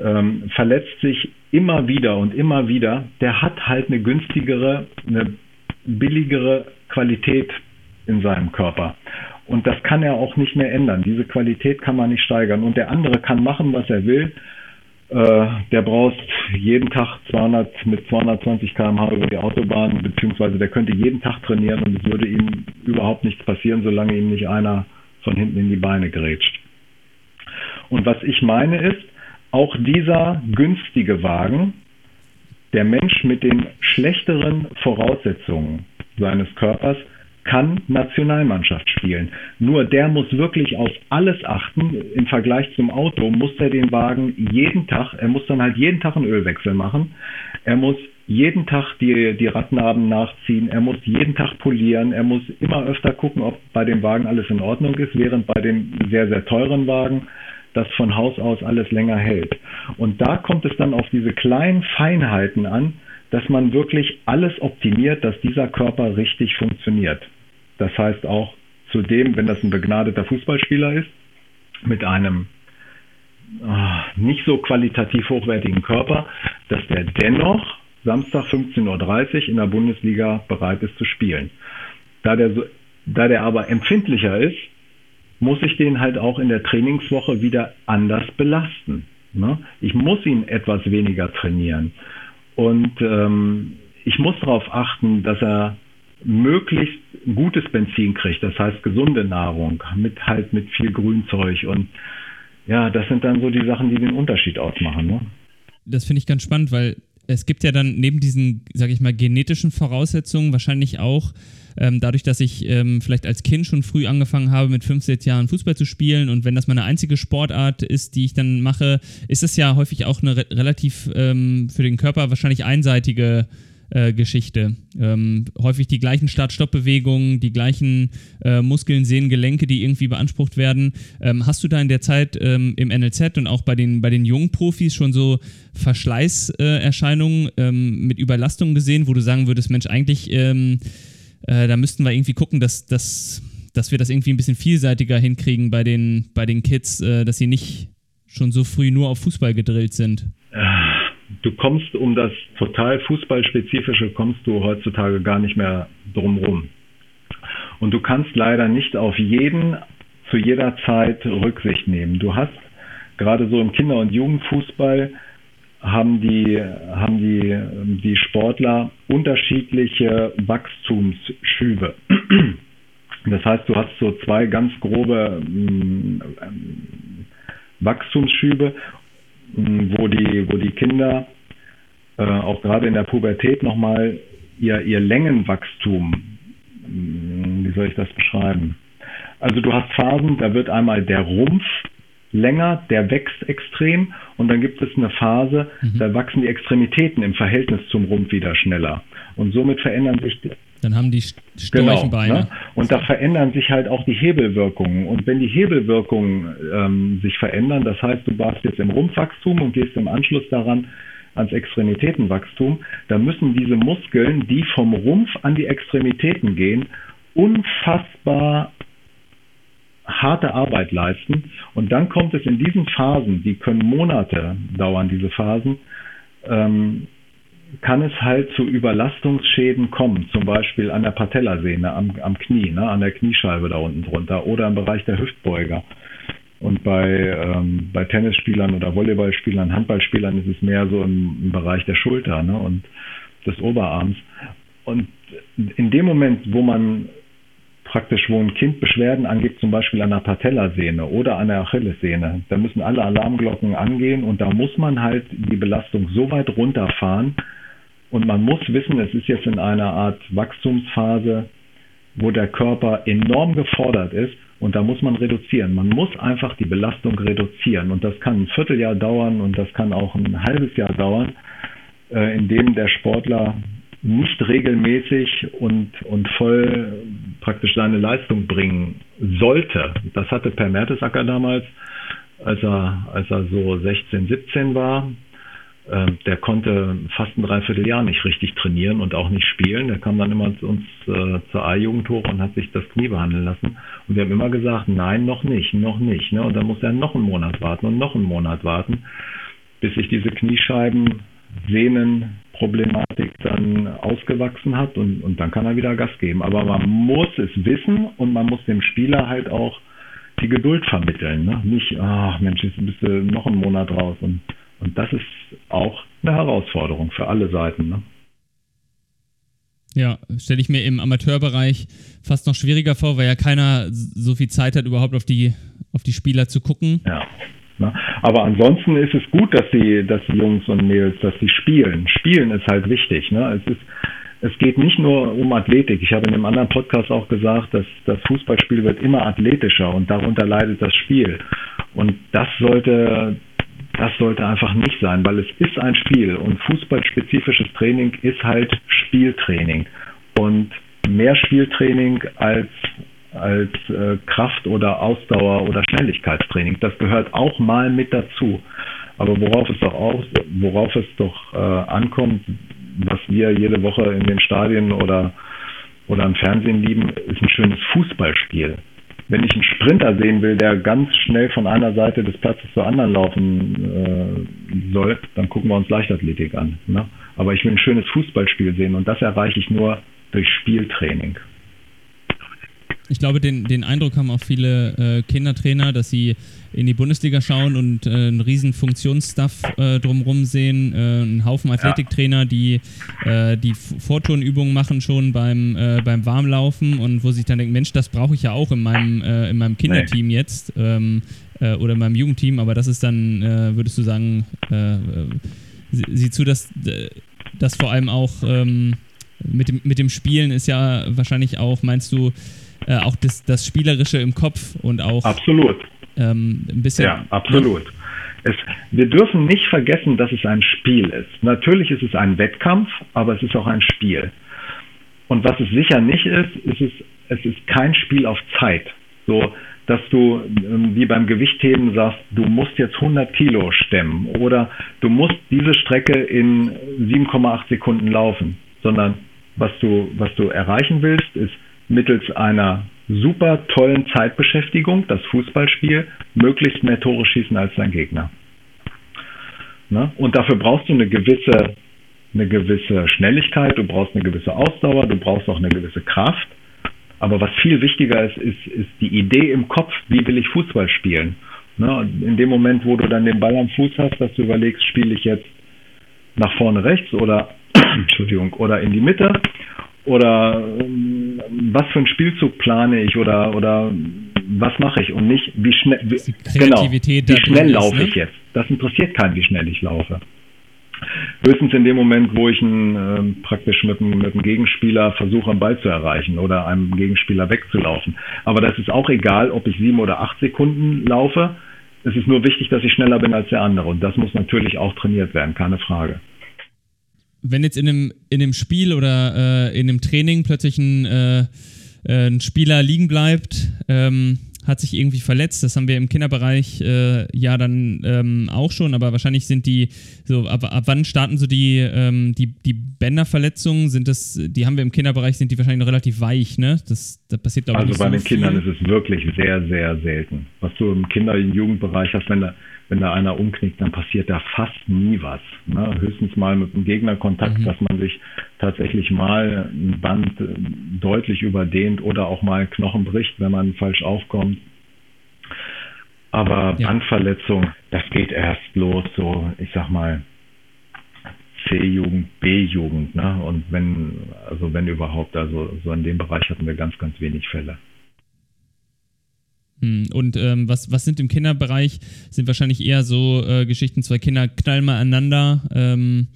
ähm, verletzt sich immer wieder und immer wieder. Der hat halt eine günstigere, eine billigere Qualität in seinem Körper. Und das kann er auch nicht mehr ändern. Diese Qualität kann man nicht steigern. Und der andere kann machen, was er will. Äh, der braucht jeden Tag 200 mit 220 km/h über die Autobahn, beziehungsweise der könnte jeden Tag trainieren und es würde ihm überhaupt nichts passieren, solange ihm nicht einer von hinten in die Beine grätscht. Und was ich meine ist, auch dieser günstige Wagen der Mensch mit den schlechteren Voraussetzungen seines Körpers kann Nationalmannschaft spielen. Nur der muss wirklich auf alles achten. Im Vergleich zum Auto muss er den Wagen jeden Tag, er muss dann halt jeden Tag einen Ölwechsel machen. Er muss jeden Tag die, die Radnaben nachziehen. Er muss jeden Tag polieren. Er muss immer öfter gucken, ob bei dem Wagen alles in Ordnung ist, während bei dem sehr, sehr teuren Wagen das von Haus aus alles länger hält. Und da kommt es dann auf diese kleinen Feinheiten an, dass man wirklich alles optimiert, dass dieser Körper richtig funktioniert. Das heißt auch zudem, wenn das ein begnadeter Fußballspieler ist, mit einem äh, nicht so qualitativ hochwertigen Körper, dass der dennoch Samstag 15.30 Uhr in der Bundesliga bereit ist zu spielen. Da der, da der aber empfindlicher ist, muss ich den halt auch in der Trainingswoche wieder anders belasten. Ne? Ich muss ihn etwas weniger trainieren. Und ähm, ich muss darauf achten, dass er möglichst gutes Benzin kriegt, das heißt gesunde Nahrung, mit halt mit viel Grünzeug und ja, das sind dann so die Sachen, die den Unterschied ausmachen. Ne? Das finde ich ganz spannend, weil es gibt ja dann neben diesen, sage ich mal, genetischen Voraussetzungen wahrscheinlich auch ähm, dadurch, dass ich ähm, vielleicht als Kind schon früh angefangen habe, mit 15 Jahren Fußball zu spielen und wenn das meine einzige Sportart ist, die ich dann mache, ist es ja häufig auch eine re relativ ähm, für den Körper wahrscheinlich einseitige äh, Geschichte. Ähm, häufig die gleichen Start-Stopp-Bewegungen, die gleichen äh, Muskeln, Sehnen, Gelenke, die irgendwie beansprucht werden. Ähm, hast du da in der Zeit ähm, im NLZ und auch bei den, bei den jungen Profis schon so Verschleißerscheinungen äh, mit Überlastung gesehen, wo du sagen würdest, Mensch, eigentlich, ähm, äh, da müssten wir irgendwie gucken, dass, dass, dass wir das irgendwie ein bisschen vielseitiger hinkriegen bei den, bei den Kids, äh, dass sie nicht schon so früh nur auf Fußball gedrillt sind? Du kommst um das total Fußballspezifische, kommst du heutzutage gar nicht mehr drumrum. Und du kannst leider nicht auf jeden zu jeder Zeit Rücksicht nehmen. Du hast gerade so im Kinder- und Jugendfußball haben die, haben die, die Sportler unterschiedliche Wachstumsschübe. Das heißt, du hast so zwei ganz grobe ähm, Wachstumsschübe wo die, wo die Kinder äh, auch gerade in der Pubertät nochmal ihr, ihr Längenwachstum, hm, wie soll ich das beschreiben? Also du hast Phasen, da wird einmal der Rumpf länger, der wächst extrem und dann gibt es eine Phase, mhm. da wachsen die Extremitäten im Verhältnis zum Rumpf wieder schneller. Und somit verändern sich dann haben die Storchenbeine. Genau, ne? Und da verändern sich halt auch die Hebelwirkungen. Und wenn die Hebelwirkungen ähm, sich verändern, das heißt, du warst jetzt im Rumpfwachstum und gehst im Anschluss daran ans Extremitätenwachstum, dann müssen diese Muskeln, die vom Rumpf an die Extremitäten gehen, unfassbar harte Arbeit leisten. Und dann kommt es in diesen Phasen, die können Monate dauern, diese Phasen, ähm, kann es halt zu Überlastungsschäden kommen, zum Beispiel an der Patellasehne, am, am Knie, ne, an der Kniescheibe da unten drunter oder im Bereich der Hüftbeuger. Und bei, ähm, bei Tennisspielern oder Volleyballspielern, Handballspielern ist es mehr so im, im Bereich der Schulter ne, und des Oberarms. Und in dem Moment, wo man praktisch, wo ein Kind Beschwerden angibt, zum Beispiel an der Patellasehne oder an der Achillessehne, da müssen alle Alarmglocken angehen und da muss man halt die Belastung so weit runterfahren, und man muss wissen, es ist jetzt in einer Art Wachstumsphase, wo der Körper enorm gefordert ist und da muss man reduzieren. Man muss einfach die Belastung reduzieren und das kann ein Vierteljahr dauern und das kann auch ein halbes Jahr dauern, äh, in dem der Sportler nicht regelmäßig und, und voll praktisch seine Leistung bringen sollte. Das hatte Per Mertesacker damals, als er, als er so 16, 17 war. Ähm, der konnte fast ein Dreivierteljahr nicht richtig trainieren und auch nicht spielen. Der kam dann immer zu uns äh, zur A-Jugend hoch und hat sich das Knie behandeln lassen. Und wir haben immer gesagt, nein, noch nicht, noch nicht. Ne? Und dann muss er noch einen Monat warten und noch einen Monat warten, bis sich diese Kniescheiben, Sehnenproblematik dann ausgewachsen hat und, und dann kann er wieder Gas geben. Aber man muss es wissen und man muss dem Spieler halt auch die Geduld vermitteln. Ne? Nicht, ach Mensch, jetzt bist du noch einen Monat raus und und das ist auch eine Herausforderung für alle Seiten. Ne? Ja, stelle ich mir im Amateurbereich fast noch schwieriger vor, weil ja keiner so viel Zeit hat, überhaupt auf die, auf die Spieler zu gucken. Ja. Ne? Aber ansonsten ist es gut, dass die, dass die Jungs und Mädels, dass sie spielen. Spielen ist halt wichtig. Ne? Es ist, es geht nicht nur um Athletik. Ich habe in einem anderen Podcast auch gesagt, dass das Fußballspiel wird immer athletischer und darunter leidet das Spiel. Und das sollte das sollte einfach nicht sein, weil es ist ein Spiel und fußballspezifisches Training ist halt Spieltraining. Und mehr Spieltraining als, als äh, Kraft- oder Ausdauer- oder Schnelligkeitstraining. Das gehört auch mal mit dazu. Aber worauf es doch, auch, worauf es doch äh, ankommt, was wir jede Woche in den Stadien oder oder im Fernsehen lieben, ist ein schönes Fußballspiel. Wenn ich einen Sprinter sehen will, der ganz schnell von einer Seite des Platzes zur anderen laufen äh, soll, dann gucken wir uns Leichtathletik an. Ne? Aber ich will ein schönes Fußballspiel sehen und das erreiche ich nur durch Spieltraining. Ich glaube, den, den Eindruck haben auch viele äh, Kindertrainer, dass sie in die Bundesliga schauen und äh, einen riesen Funktionsstuff äh, drumherum sehen, äh, einen Haufen Athletiktrainer, die äh, die Vorturnübungen machen schon beim, äh, beim Warmlaufen und wo sich dann denken, Mensch, das brauche ich ja auch in meinem, äh, in meinem Kinderteam nee. jetzt ähm, äh, oder in meinem Jugendteam, aber das ist dann, würdest du sagen, sie, sieh zu, dass das vor allem auch ähm, mit, dem, mit dem Spielen ist ja wahrscheinlich auch, meinst du, äh, auch das, das Spielerische im Kopf und auch absolut ähm, ein bisschen. Ja, absolut. Es, wir dürfen nicht vergessen, dass es ein Spiel ist. Natürlich ist es ein Wettkampf, aber es ist auch ein Spiel. Und was es sicher nicht ist, ist es, es ist kein Spiel auf Zeit. So, dass du ähm, wie beim Gewichtheben sagst, du musst jetzt 100 Kilo stemmen oder du musst diese Strecke in 7,8 Sekunden laufen, sondern was du, was du erreichen willst, ist mittels einer super tollen Zeitbeschäftigung, das Fußballspiel, möglichst mehr Tore schießen als dein Gegner. Ne? Und dafür brauchst du eine gewisse, eine gewisse Schnelligkeit, du brauchst eine gewisse Ausdauer, du brauchst auch eine gewisse Kraft. Aber was viel wichtiger ist, ist, ist die Idee im Kopf, wie will ich Fußball spielen. Ne? In dem Moment, wo du dann den Ball am Fuß hast, dass du überlegst, spiele ich jetzt nach vorne rechts oder Entschuldigung, oder in die Mitte oder ähm, was für einen Spielzug plane ich oder oder was mache ich und nicht wie schnell wie, genau, wie schnell laufe ne? ich jetzt. Das interessiert keinen, wie schnell ich laufe. Höchstens in dem Moment, wo ich einen, äh, praktisch mit, mit einem Gegenspieler versuche, einen Ball zu erreichen oder einem Gegenspieler wegzulaufen. Aber das ist auch egal, ob ich sieben oder acht Sekunden laufe. Es ist nur wichtig, dass ich schneller bin als der andere. Und das muss natürlich auch trainiert werden, keine Frage wenn jetzt in einem, in einem Spiel oder äh, in einem Training plötzlich ein, äh, äh, ein Spieler liegen bleibt, ähm, hat sich irgendwie verletzt. Das haben wir im Kinderbereich äh, ja dann ähm, auch schon, aber wahrscheinlich sind die so, ab, ab wann starten so die, ähm, die, die Bänderverletzungen? Sind das, die haben wir im Kinderbereich, sind die wahrscheinlich noch relativ weich, ne? Das, das passiert glaube ich. Also bei so den viel. Kindern ist es wirklich sehr, sehr selten. Was du im Kinder- und Jugendbereich hast, wenn da wenn da einer umknickt, dann passiert da fast nie was. Ne? Höchstens mal mit dem Gegnerkontakt, mhm. dass man sich tatsächlich mal ein Band äh, deutlich überdehnt oder auch mal Knochen bricht, wenn man falsch aufkommt. Aber ja. Bandverletzung, das geht erst los, so ich sag mal C-Jugend, B-Jugend, ne? Und wenn, also wenn überhaupt, also so in dem Bereich hatten wir ganz, ganz wenig Fälle. Hm, und ähm, was, was sind im Kinderbereich? Sind wahrscheinlich eher so äh, Geschichten, zwei Kinder knallen mal aneinander, ähm,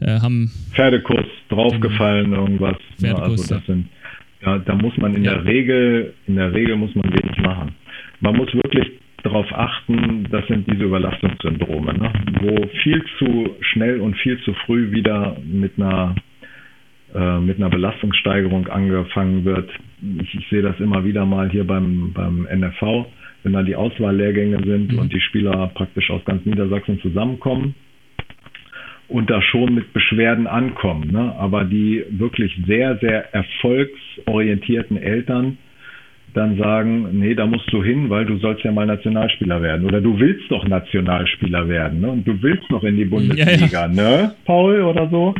äh, haben. Pferdekuss, draufgefallen, irgendwas. Ne? Pferdekuss, also das sind, ja, da muss man in ja. der Regel, in der Regel muss man wenig machen. Man muss wirklich darauf achten, das sind diese Überlastungssyndrome, ne? wo viel zu schnell und viel zu früh wieder mit einer äh, mit einer Belastungssteigerung angefangen wird. Ich, ich, sehe das immer wieder mal hier beim, beim NFV, wenn da die Auswahllehrgänge sind mhm. und die Spieler praktisch aus ganz Niedersachsen zusammenkommen und da schon mit Beschwerden ankommen. Ne? Aber die wirklich sehr, sehr erfolgsorientierten Eltern dann sagen, nee, da musst du hin, weil du sollst ja mal Nationalspieler werden. Oder du willst doch Nationalspieler werden, ne? Und du willst noch in die Bundesliga, ja, ja. ne, Paul, oder so?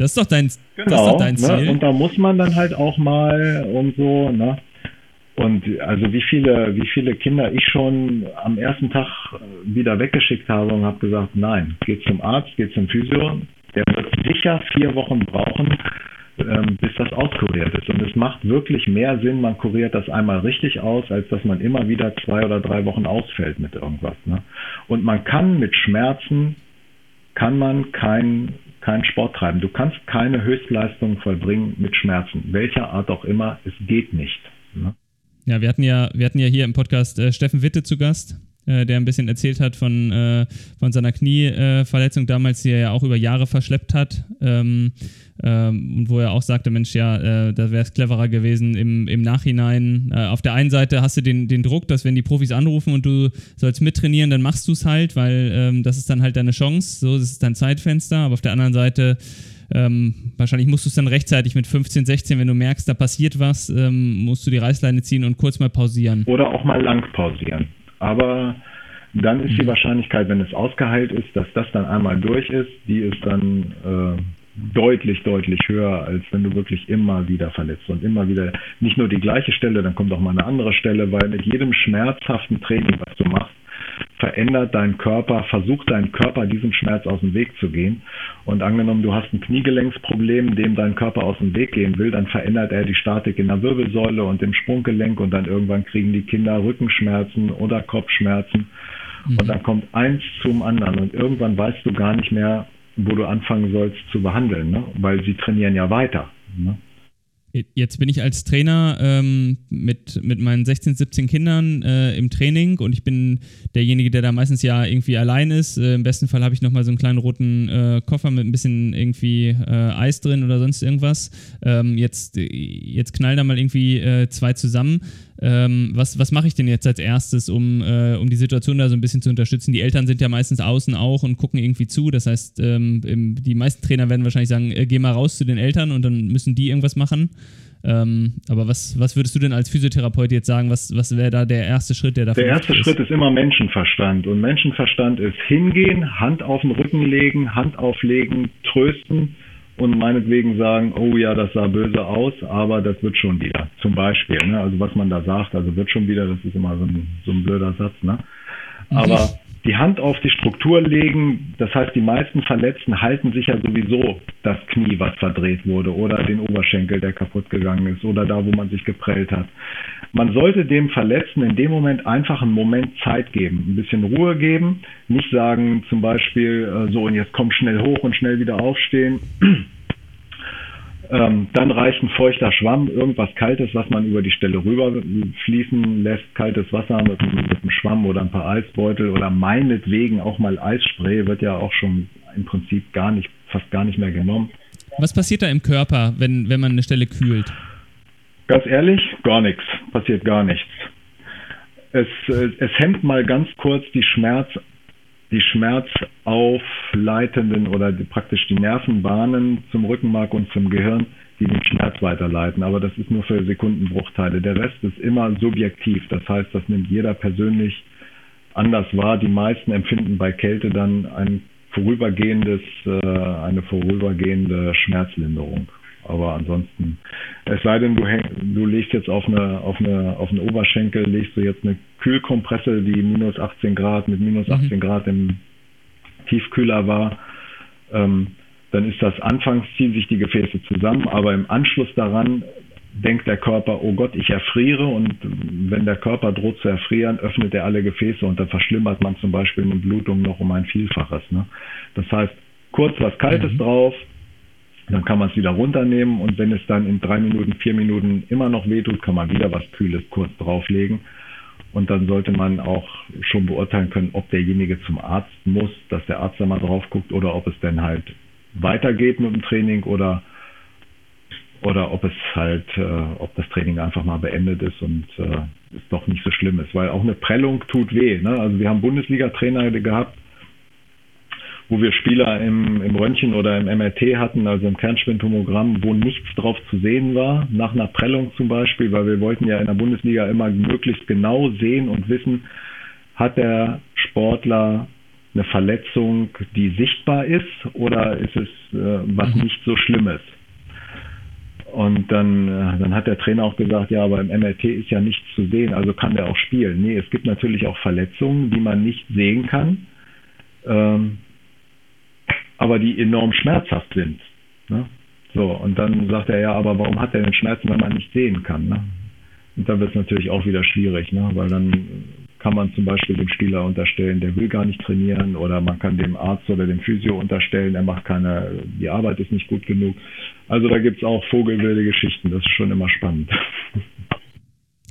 Das ist doch dein, genau, das ist doch dein Ziel. Ne? Und da muss man dann halt auch mal und so, ne? Und also wie viele, wie viele Kinder ich schon am ersten Tag wieder weggeschickt habe und habe gesagt, nein, geht zum Arzt, geht zum Physio. Der wird sicher vier Wochen brauchen, ähm, bis das auskuriert ist. Und es macht wirklich mehr Sinn, man kuriert das einmal richtig aus, als dass man immer wieder zwei oder drei Wochen ausfällt mit irgendwas. Ne? Und man kann mit Schmerzen, kann man kein keinen Sport treiben. Du kannst keine Höchstleistung vollbringen mit Schmerzen, welcher Art auch immer. Es geht nicht. Ne? Ja, wir hatten ja, wir hatten ja hier im Podcast äh, Steffen Witte zu Gast, äh, der ein bisschen erzählt hat von, äh, von seiner Knieverletzung damals, die er ja auch über Jahre verschleppt hat. Ähm, ähm, und wo er auch sagte, Mensch, ja, äh, da wäre es cleverer gewesen im, im Nachhinein. Äh, auf der einen Seite hast du den, den Druck, dass wenn die Profis anrufen und du sollst mittrainieren, dann machst du es halt, weil ähm, das ist dann halt deine Chance, so, das ist dein Zeitfenster. Aber auf der anderen Seite ähm, wahrscheinlich musst du es dann rechtzeitig mit 15, 16, wenn du merkst, da passiert was, ähm, musst du die Reißleine ziehen und kurz mal pausieren. Oder auch mal lang pausieren. Aber dann ist die. Wahrscheinlichkeit, wenn es ausgeheilt ist, dass das dann einmal durch ist, die ist dann äh, deutlich, deutlich höher, als wenn du wirklich immer wieder verletzt und immer wieder nicht nur die gleiche Stelle, dann kommt auch mal eine andere Stelle, weil mit jedem schmerzhaften Training, was du machst, verändert dein Körper, versucht dein Körper diesem Schmerz aus dem Weg zu gehen. Und angenommen, du hast ein Kniegelenksproblem, dem dein Körper aus dem Weg gehen will, dann verändert er die Statik in der Wirbelsäule und im Sprunggelenk und dann irgendwann kriegen die Kinder Rückenschmerzen oder Kopfschmerzen. Mhm. Und dann kommt eins zum anderen und irgendwann weißt du gar nicht mehr, wo du anfangen sollst zu behandeln, ne? weil sie trainieren ja weiter. Ne? Jetzt bin ich als Trainer ähm, mit, mit meinen 16, 17 Kindern äh, im Training und ich bin derjenige, der da meistens ja irgendwie allein ist. Äh, Im besten Fall habe ich nochmal so einen kleinen roten äh, Koffer mit ein bisschen irgendwie äh, Eis drin oder sonst irgendwas. Ähm, jetzt, jetzt knallen da mal irgendwie äh, zwei zusammen. Ähm, was was mache ich denn jetzt als erstes, um, äh, um die Situation da so ein bisschen zu unterstützen? Die Eltern sind ja meistens außen auch und gucken irgendwie zu. Das heißt, ähm, im, die meisten Trainer werden wahrscheinlich sagen, äh, geh mal raus zu den Eltern und dann müssen die irgendwas machen. Ähm, aber was, was würdest du denn als Physiotherapeut jetzt sagen? Was, was wäre da der erste Schritt, der da Der erste ist? Schritt ist immer Menschenverstand. Und Menschenverstand ist hingehen, Hand auf den Rücken legen, Hand auflegen, trösten und meinetwegen sagen, oh ja, das sah böse aus, aber das wird schon wieder. Zum Beispiel, ne? also was man da sagt, also wird schon wieder, das ist immer so ein, so ein blöder Satz. Ne? Aber die Hand auf die Struktur legen, das heißt, die meisten Verletzten halten sich ja sowieso das Knie, was verdreht wurde, oder den Oberschenkel, der kaputt gegangen ist, oder da, wo man sich geprellt hat. Man sollte dem Verletzten in dem Moment einfach einen Moment Zeit geben, ein bisschen Ruhe geben, nicht sagen zum Beispiel äh, so und jetzt komm schnell hoch und schnell wieder aufstehen. Ähm, dann reicht ein feuchter Schwamm, irgendwas Kaltes, was man über die Stelle rüber fließen lässt, kaltes Wasser mit, mit einem Schwamm oder ein paar Eisbeutel oder meinetwegen auch mal Eisspray, wird ja auch schon im Prinzip gar nicht, fast gar nicht mehr genommen. Was passiert da im Körper, wenn, wenn man eine Stelle kühlt? Ganz ehrlich, gar nichts, passiert gar nichts. Es, äh, es hemmt mal ganz kurz die Schmerz, die schmerzaufleitenden oder die, praktisch die Nervenbahnen zum Rückenmark und zum Gehirn, die den Schmerz weiterleiten. Aber das ist nur für Sekundenbruchteile. Der Rest ist immer subjektiv. Das heißt, das nimmt jeder persönlich anders wahr. Die meisten empfinden bei Kälte dann ein vorübergehendes, äh, eine vorübergehende Schmerzlinderung. Aber ansonsten, es sei denn, du, häng, du legst jetzt auf eine, auf eine, auf einen Oberschenkel, legst du jetzt eine Kühlkompresse, die minus 18 Grad, mit minus 18 mhm. Grad im Tiefkühler war, ähm, dann ist das anfangs ziehen sich die Gefäße zusammen, aber im Anschluss daran denkt der Körper, oh Gott, ich erfriere und wenn der Körper droht zu erfrieren, öffnet er alle Gefäße und dann verschlimmert man zum Beispiel eine Blutung noch um ein Vielfaches. Ne? Das heißt, kurz was Kaltes mhm. drauf, dann kann man es wieder runternehmen und wenn es dann in drei Minuten, vier Minuten immer noch wehtut, kann man wieder was Kühles kurz drauflegen. Und dann sollte man auch schon beurteilen können, ob derjenige zum Arzt muss, dass der Arzt da mal drauf guckt oder ob es dann halt weitergeht mit dem Training oder oder ob es halt, äh, ob das Training einfach mal beendet ist und äh, es doch nicht so schlimm ist, weil auch eine Prellung tut weh. Ne? Also wir haben Bundesliga-Trainer gehabt, wo wir Spieler im, im Röntgen oder im MRT hatten, also im Kernspintomogramm, wo nichts drauf zu sehen war, nach einer Prellung zum Beispiel, weil wir wollten ja in der Bundesliga immer möglichst genau sehen und wissen, hat der Sportler eine Verletzung, die sichtbar ist oder ist es äh, was mhm. nicht so Schlimmes? Und dann, äh, dann hat der Trainer auch gesagt, ja, aber im MRT ist ja nichts zu sehen, also kann der auch spielen. Nee, es gibt natürlich auch Verletzungen, die man nicht sehen kann. Ähm, aber die enorm schmerzhaft sind. Ne? So, und dann sagt er, ja, aber warum hat er denn Schmerzen, wenn man nicht sehen kann? Ne? Und dann wird es natürlich auch wieder schwierig, ne? weil dann kann man zum Beispiel dem Spieler unterstellen, der will gar nicht trainieren oder man kann dem Arzt oder dem Physio unterstellen, er macht keine, die Arbeit ist nicht gut genug. Also da gibt es auch vogelwilde Geschichten, das ist schon immer spannend.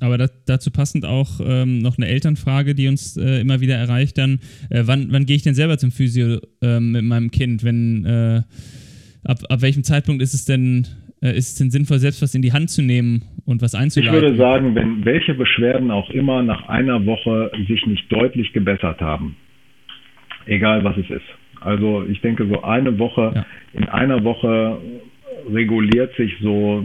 Aber das, dazu passend auch ähm, noch eine Elternfrage, die uns äh, immer wieder erreicht dann. Äh, wann wann gehe ich denn selber zum Physio äh, mit meinem Kind? Wenn, äh, ab, ab welchem Zeitpunkt ist es denn, äh, ist es denn sinnvoll, selbst was in die Hand zu nehmen und was einzuleiten? Ich würde sagen, wenn welche Beschwerden auch immer nach einer Woche sich nicht deutlich gebessert haben, egal was es ist. Also ich denke, so eine Woche, ja. in einer Woche reguliert sich so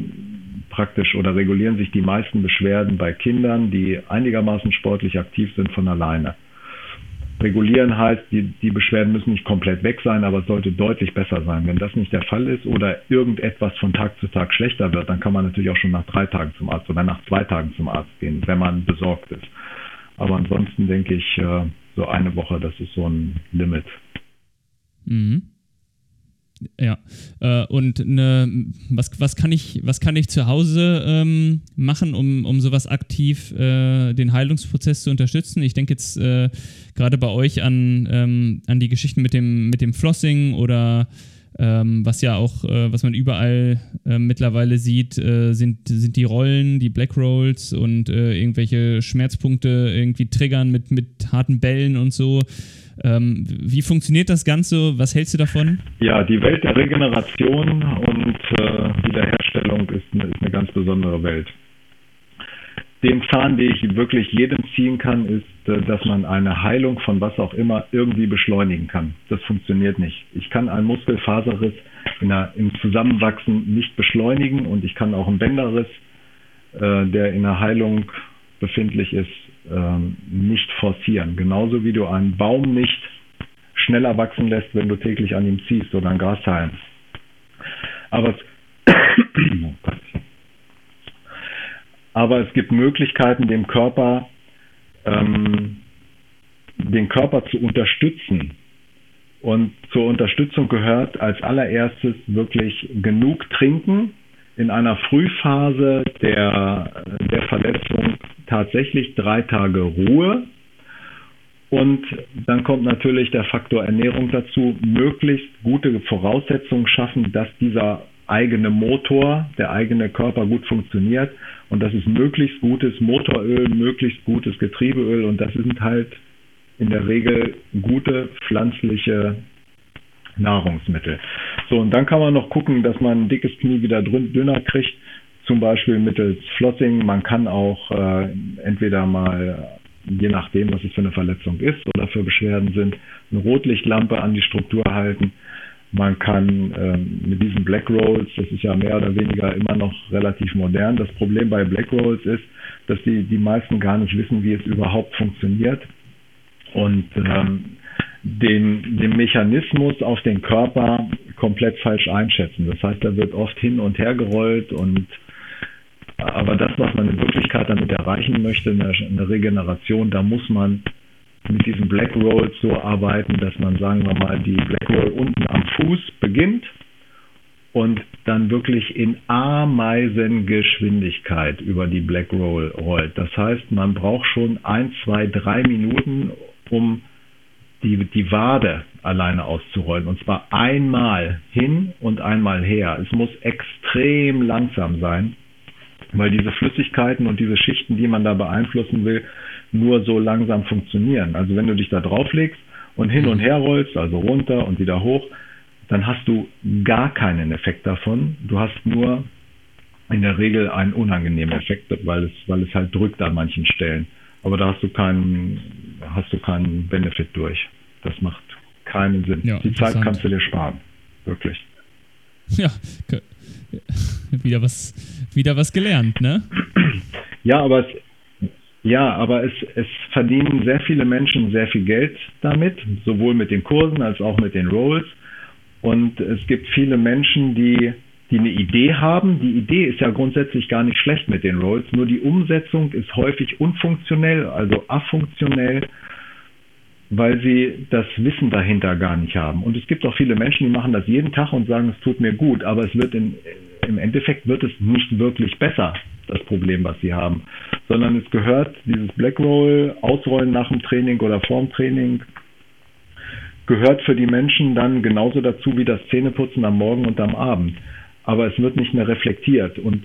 praktisch oder regulieren sich die meisten Beschwerden bei Kindern, die einigermaßen sportlich aktiv sind, von alleine. Regulieren heißt, die, die Beschwerden müssen nicht komplett weg sein, aber es sollte deutlich besser sein. Wenn das nicht der Fall ist oder irgendetwas von Tag zu Tag schlechter wird, dann kann man natürlich auch schon nach drei Tagen zum Arzt oder nach zwei Tagen zum Arzt gehen, wenn man besorgt ist. Aber ansonsten denke ich, äh, so eine Woche, das ist so ein Limit. Mhm. Ja. Äh, und ne, was, was, kann ich, was kann ich zu Hause ähm, machen, um, um sowas aktiv äh, den Heilungsprozess zu unterstützen? Ich denke jetzt äh, gerade bei euch an, ähm, an die Geschichten mit dem, mit dem Flossing oder ähm, was ja auch, äh, was man überall äh, mittlerweile sieht, äh, sind, sind die Rollen, die Black Rolls und irgendwelche Schmerzpunkte irgendwie triggern mit, mit harten Bällen und so. Ähm, wie funktioniert das Ganze? Was hältst du davon? Ja, die Welt der Regeneration und äh, Wiederherstellung ist eine, ist eine ganz besondere Welt. Den Zahn, den ich wirklich jedem ziehen kann, ist, äh, dass man eine Heilung von was auch immer irgendwie beschleunigen kann. Das funktioniert nicht. Ich kann einen Muskelfaserriss einer, im Zusammenwachsen nicht beschleunigen und ich kann auch einen Bänderriss, äh, der in der Heilung befindlich ist, ähm, nicht forcieren. Genauso wie du einen Baum nicht schneller wachsen lässt, wenn du täglich an ihm ziehst oder ein Grashalm. Aber es, aber es gibt Möglichkeiten, dem Körper, ähm, den Körper zu unterstützen. Und zur Unterstützung gehört als allererstes wirklich genug trinken, in einer Frühphase der, der Verletzung tatsächlich drei Tage Ruhe. Und dann kommt natürlich der Faktor Ernährung dazu, möglichst gute Voraussetzungen schaffen, dass dieser eigene Motor, der eigene Körper gut funktioniert. Und das ist möglichst gutes Motoröl, möglichst gutes Getriebeöl. Und das sind halt in der Regel gute pflanzliche Nahrungsmittel. So, und dann kann man noch gucken, dass man ein dickes Knie wieder dünner kriegt, zum Beispiel mittels Flossing. Man kann auch äh, entweder mal, je nachdem, was es für eine Verletzung ist oder für Beschwerden sind, eine Rotlichtlampe an die Struktur halten. Man kann ähm, mit diesen Black Rolls, das ist ja mehr oder weniger immer noch relativ modern. Das Problem bei Black Rolls ist, dass die, die meisten gar nicht wissen, wie es überhaupt funktioniert. Und ähm, den, den Mechanismus auf den Körper komplett falsch einschätzen. Das heißt, da wird oft hin und her gerollt und aber das, was man in Wirklichkeit damit erreichen möchte, eine, Regeneration, da muss man mit diesen Black Rolls so arbeiten, dass man, sagen wir mal, die Black Roll unten am Fuß beginnt und dann wirklich in Ameisengeschwindigkeit über die Black Roll rollt. Das heißt, man braucht schon ein, zwei, drei Minuten, um die, die Wade alleine auszurollen. Und zwar einmal hin und einmal her. Es muss extrem langsam sein, weil diese Flüssigkeiten und diese Schichten, die man da beeinflussen will, nur so langsam funktionieren. Also wenn du dich da drauflegst und hin und her rollst, also runter und wieder hoch, dann hast du gar keinen Effekt davon. Du hast nur in der Regel einen unangenehmen Effekt, weil es, weil es halt drückt an manchen Stellen. Aber da hast du keinen, hast du keinen Benefit durch. Das macht keinen Sinn. Ja, Die Zeit kannst du dir sparen. Wirklich. Ja, wieder was, wieder was gelernt, ne? Ja, aber es, ja, aber es, es verdienen sehr viele Menschen sehr viel Geld damit, sowohl mit den Kursen als auch mit den Rolls. Und es gibt viele Menschen, die die eine Idee haben. Die Idee ist ja grundsätzlich gar nicht schlecht mit den Rolls, nur die Umsetzung ist häufig unfunktionell, also afunktionell, weil sie das Wissen dahinter gar nicht haben. Und es gibt auch viele Menschen, die machen das jeden Tag und sagen, es tut mir gut, aber es wird in, im Endeffekt wird es nicht wirklich besser, das Problem, was sie haben, sondern es gehört dieses Black Roll, Ausrollen nach dem Training oder vorm Training, gehört für die Menschen dann genauso dazu wie das Zähneputzen am Morgen und am Abend aber es wird nicht mehr reflektiert. Und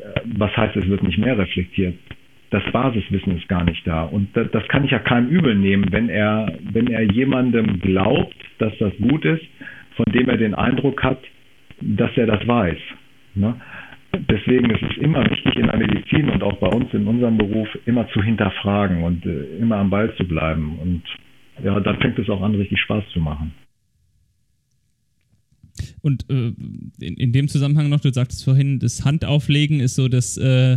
äh, was heißt, es wird nicht mehr reflektiert? Das Basiswissen ist gar nicht da. Und das, das kann ich ja keinem übel nehmen, wenn er, wenn er jemandem glaubt, dass das gut ist, von dem er den Eindruck hat, dass er das weiß. Ne? Deswegen ist es immer wichtig in der Medizin und auch bei uns in unserem Beruf immer zu hinterfragen und äh, immer am Ball zu bleiben. Und ja, dann fängt es auch an, richtig Spaß zu machen. und äh, in, in, dem Zusammenhang noch, du sagtest vorhin, das Handauflegen ist so das, äh,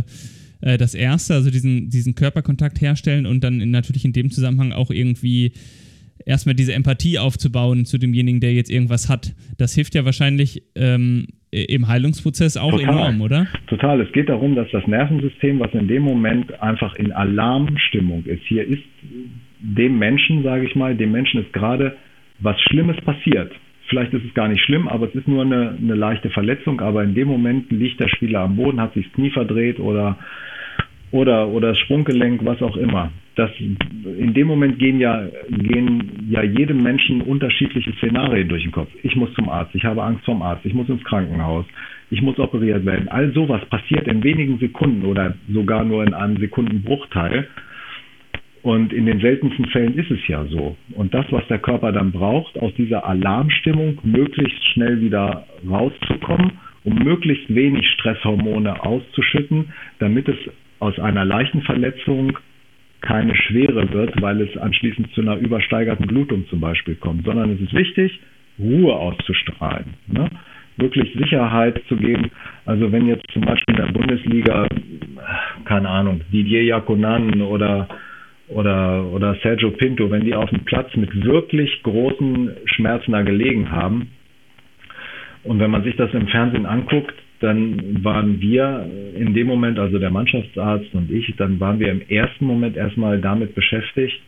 äh, das Erste, also diesen, diesen Körperkontakt herstellen und dann in, natürlich in dem Zusammenhang auch irgendwie erstmal diese Empathie aufzubauen zu demjenigen, der jetzt irgendwas hat. Das hilft ja wahrscheinlich ähm, im Heilungsprozess auch Total. enorm, oder? Total. Es geht darum, dass das Nervensystem, was in dem Moment einfach in Alarmstimmung ist, hier ist dem Menschen, sage ich mal, dem Menschen ist gerade was Schlimmes passiert. Vielleicht ist es gar nicht schlimm, aber es ist nur eine, eine leichte Verletzung. Aber in dem Moment liegt der Spieler am Boden, hat sich das Knie verdreht oder, oder, oder Sprunggelenk, was auch immer. Das, in dem Moment gehen ja, gehen ja jedem Menschen unterschiedliche Szenarien durch den Kopf. Ich muss zum Arzt, ich habe Angst vom Arzt, ich muss ins Krankenhaus, ich muss operiert werden. All sowas passiert in wenigen Sekunden oder sogar nur in einem Sekundenbruchteil. Und in den seltensten Fällen ist es ja so. Und das, was der Körper dann braucht, aus dieser Alarmstimmung möglichst schnell wieder rauszukommen, um möglichst wenig Stresshormone auszuschütten, damit es aus einer leichten Verletzung keine schwere wird, weil es anschließend zu einer übersteigerten Blutung zum Beispiel kommt, sondern es ist wichtig, Ruhe auszustrahlen. Ne? Wirklich Sicherheit zu geben. Also wenn jetzt zum Beispiel in der Bundesliga, keine Ahnung, Didier Jakonan oder oder, oder Sergio Pinto, wenn die auf dem Platz mit wirklich großen Schmerzen da gelegen haben. Und wenn man sich das im Fernsehen anguckt, dann waren wir in dem Moment, also der Mannschaftsarzt und ich, dann waren wir im ersten Moment erstmal damit beschäftigt,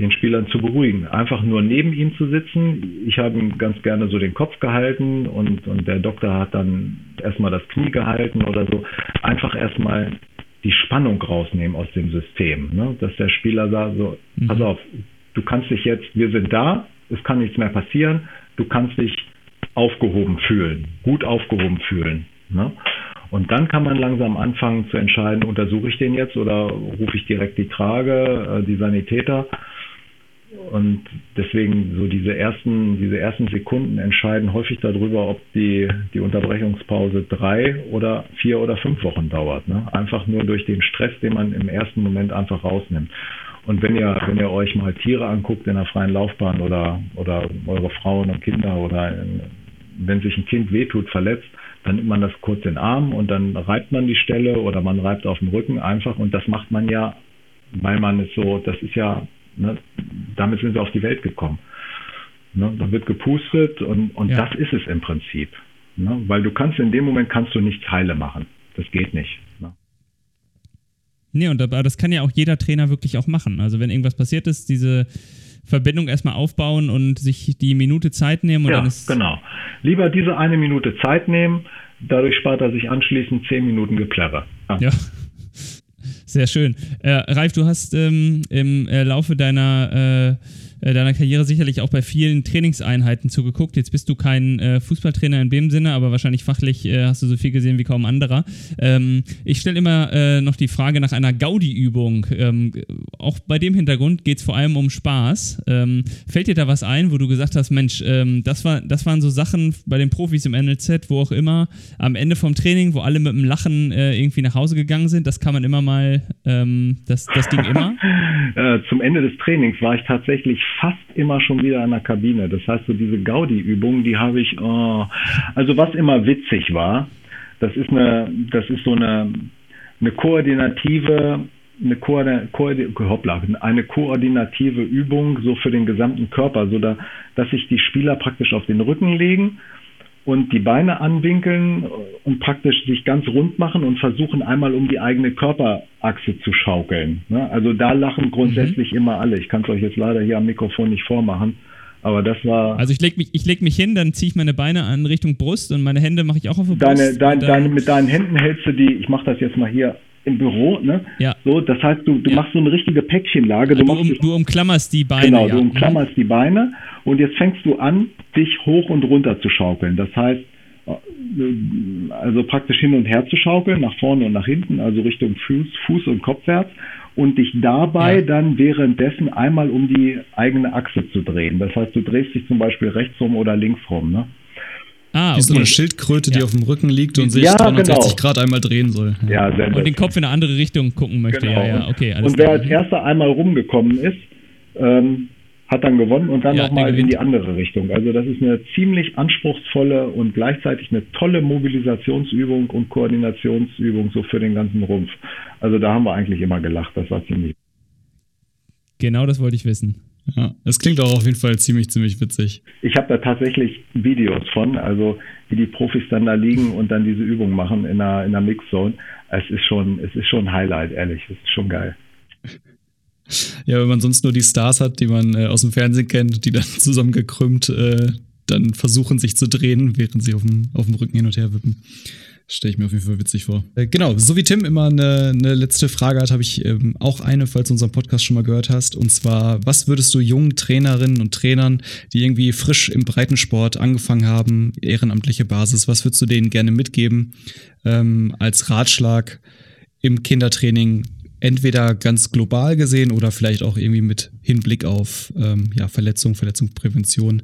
den Spielern zu beruhigen. Einfach nur neben ihm zu sitzen. Ich habe ihm ganz gerne so den Kopf gehalten und, und der Doktor hat dann erstmal das Knie gehalten oder so. Einfach erstmal die Spannung rausnehmen aus dem System. Ne? Dass der Spieler sagt, so, mhm. pass auf, du kannst dich jetzt, wir sind da, es kann nichts mehr passieren, du kannst dich aufgehoben fühlen, gut aufgehoben fühlen. Ne? Und dann kann man langsam anfangen zu entscheiden, untersuche ich den jetzt oder rufe ich direkt die Trage, äh, die Sanitäter und deswegen so diese ersten, diese ersten Sekunden entscheiden häufig darüber, ob die, die Unterbrechungspause drei oder vier oder fünf Wochen dauert. Ne? Einfach nur durch den Stress, den man im ersten Moment einfach rausnimmt. Und wenn ihr, wenn ihr euch mal Tiere anguckt in der freien Laufbahn oder, oder eure Frauen und Kinder oder wenn sich ein Kind wehtut, verletzt, dann nimmt man das kurz in den Arm und dann reibt man die Stelle oder man reibt auf dem Rücken einfach und das macht man ja, weil man es so, das ist ja Ne? Damit sind sie auf die Welt gekommen. Ne? Da wird gepustet und, und ja. das ist es im Prinzip. Ne? Weil du kannst in dem Moment kannst du nicht Teile machen. Das geht nicht. Ne? Nee, und das kann ja auch jeder Trainer wirklich auch machen. Also wenn irgendwas passiert ist, diese Verbindung erstmal aufbauen und sich die Minute Zeit nehmen. Und ja, dann ist genau. Lieber diese eine Minute Zeit nehmen, dadurch spart er sich anschließend zehn Minuten Geplärre. Ja. ja. Sehr schön. Äh, Ralf, du hast ähm, im äh, Laufe deiner äh, äh, deiner Karriere sicherlich auch bei vielen Trainingseinheiten zugeguckt. Jetzt bist du kein äh, Fußballtrainer in dem Sinne, aber wahrscheinlich fachlich äh, hast du so viel gesehen wie kaum anderer. Ähm, ich stelle immer äh, noch die Frage nach einer Gaudi-Übung. Ähm, auch bei dem Hintergrund geht es vor allem um Spaß. Ähm, fällt dir da was ein, wo du gesagt hast, Mensch, ähm, das, war, das waren so Sachen bei den Profis im NLZ, wo auch immer, am Ende vom Training, wo alle mit einem Lachen äh, irgendwie nach Hause gegangen sind, das kann man immer mal, ähm, das, das ging immer? Äh, zum Ende des Trainings war ich tatsächlich fast immer schon wieder in der Kabine. Das heißt, so diese Gaudi-Übungen, die habe ich, oh, also was immer witzig war, das ist eine, das ist so eine, eine koordinative, eine, Ko hoppla, eine koordinative Übung so für den gesamten Körper, so da, dass sich die Spieler praktisch auf den Rücken legen und die Beine anwinkeln und praktisch sich ganz rund machen und versuchen einmal um die eigene Körperachse zu schaukeln. Ne? Also da lachen grundsätzlich mhm. immer alle. Ich kann es euch jetzt leider hier am Mikrofon nicht vormachen. Aber das war. Also ich lege mich, ich leg mich hin, dann ziehe ich meine Beine an Richtung Brust und meine Hände mache ich auch auf die Brust. Deine, deine, mit deinen Händen hältst du die, ich mache das jetzt mal hier im Büro, ne? Ja. So, das heißt, du, du ja. machst so eine richtige Päckchenlage. Du, du, um, du umklammerst die Beine. Genau, du umklammerst mhm. die Beine und jetzt fängst du an, dich hoch und runter zu schaukeln. Das heißt, äh, also praktisch hin und her zu schaukeln, nach vorne und nach hinten, also Richtung Fuß, Fuß und Kopfwärts und dich dabei ja. dann währenddessen einmal um die eigene Achse zu drehen. Das heißt, du drehst dich zum Beispiel rechts rum oder links rum. Ne? Ah, okay. Wie so eine Schildkröte, die auf dem Rücken liegt und sich ja, 360 genau. Grad einmal drehen soll. Ja, sehr Und den Kopf in eine andere Richtung gucken möchte. Genau. Ja, ja, okay, und wer als erster einmal rumgekommen ist, ähm, hat dann gewonnen und dann Ja, nochmal der in die andere Richtung. Also das ist eine ziemlich anspruchsvolle und gleichzeitig eine tolle Mobilisationsübung und Koordinationsübung so für den ganzen Rumpf. Also da haben wir eigentlich immer gelacht. Das war ziemlich. Genau das wollte ich wissen. Ja, es klingt auch auf jeden Fall ziemlich, ziemlich witzig. Ich habe da tatsächlich Videos von, also wie die Profis dann da liegen und dann diese Übung machen in einer, in einer Mixzone. Es ist schon, es ist schon ein Highlight, ehrlich. Es ist schon geil. Ja, wenn man sonst nur die Stars hat, die man äh, aus dem Fernsehen kennt, die dann zusammengekrümmt äh, dann versuchen, sich zu drehen, während sie auf dem, auf dem Rücken hin und her wippen. Stelle ich mir auf jeden Fall witzig vor. Äh, genau, so wie Tim immer eine, eine letzte Frage hat, habe ich ähm, auch eine, falls du unseren Podcast schon mal gehört hast. Und zwar, was würdest du jungen Trainerinnen und Trainern, die irgendwie frisch im Breitensport angefangen haben, ehrenamtliche Basis, was würdest du denen gerne mitgeben ähm, als Ratschlag im Kindertraining? Entweder ganz global gesehen oder vielleicht auch irgendwie mit Hinblick auf ähm, ja, Verletzung, Verletzungsprävention.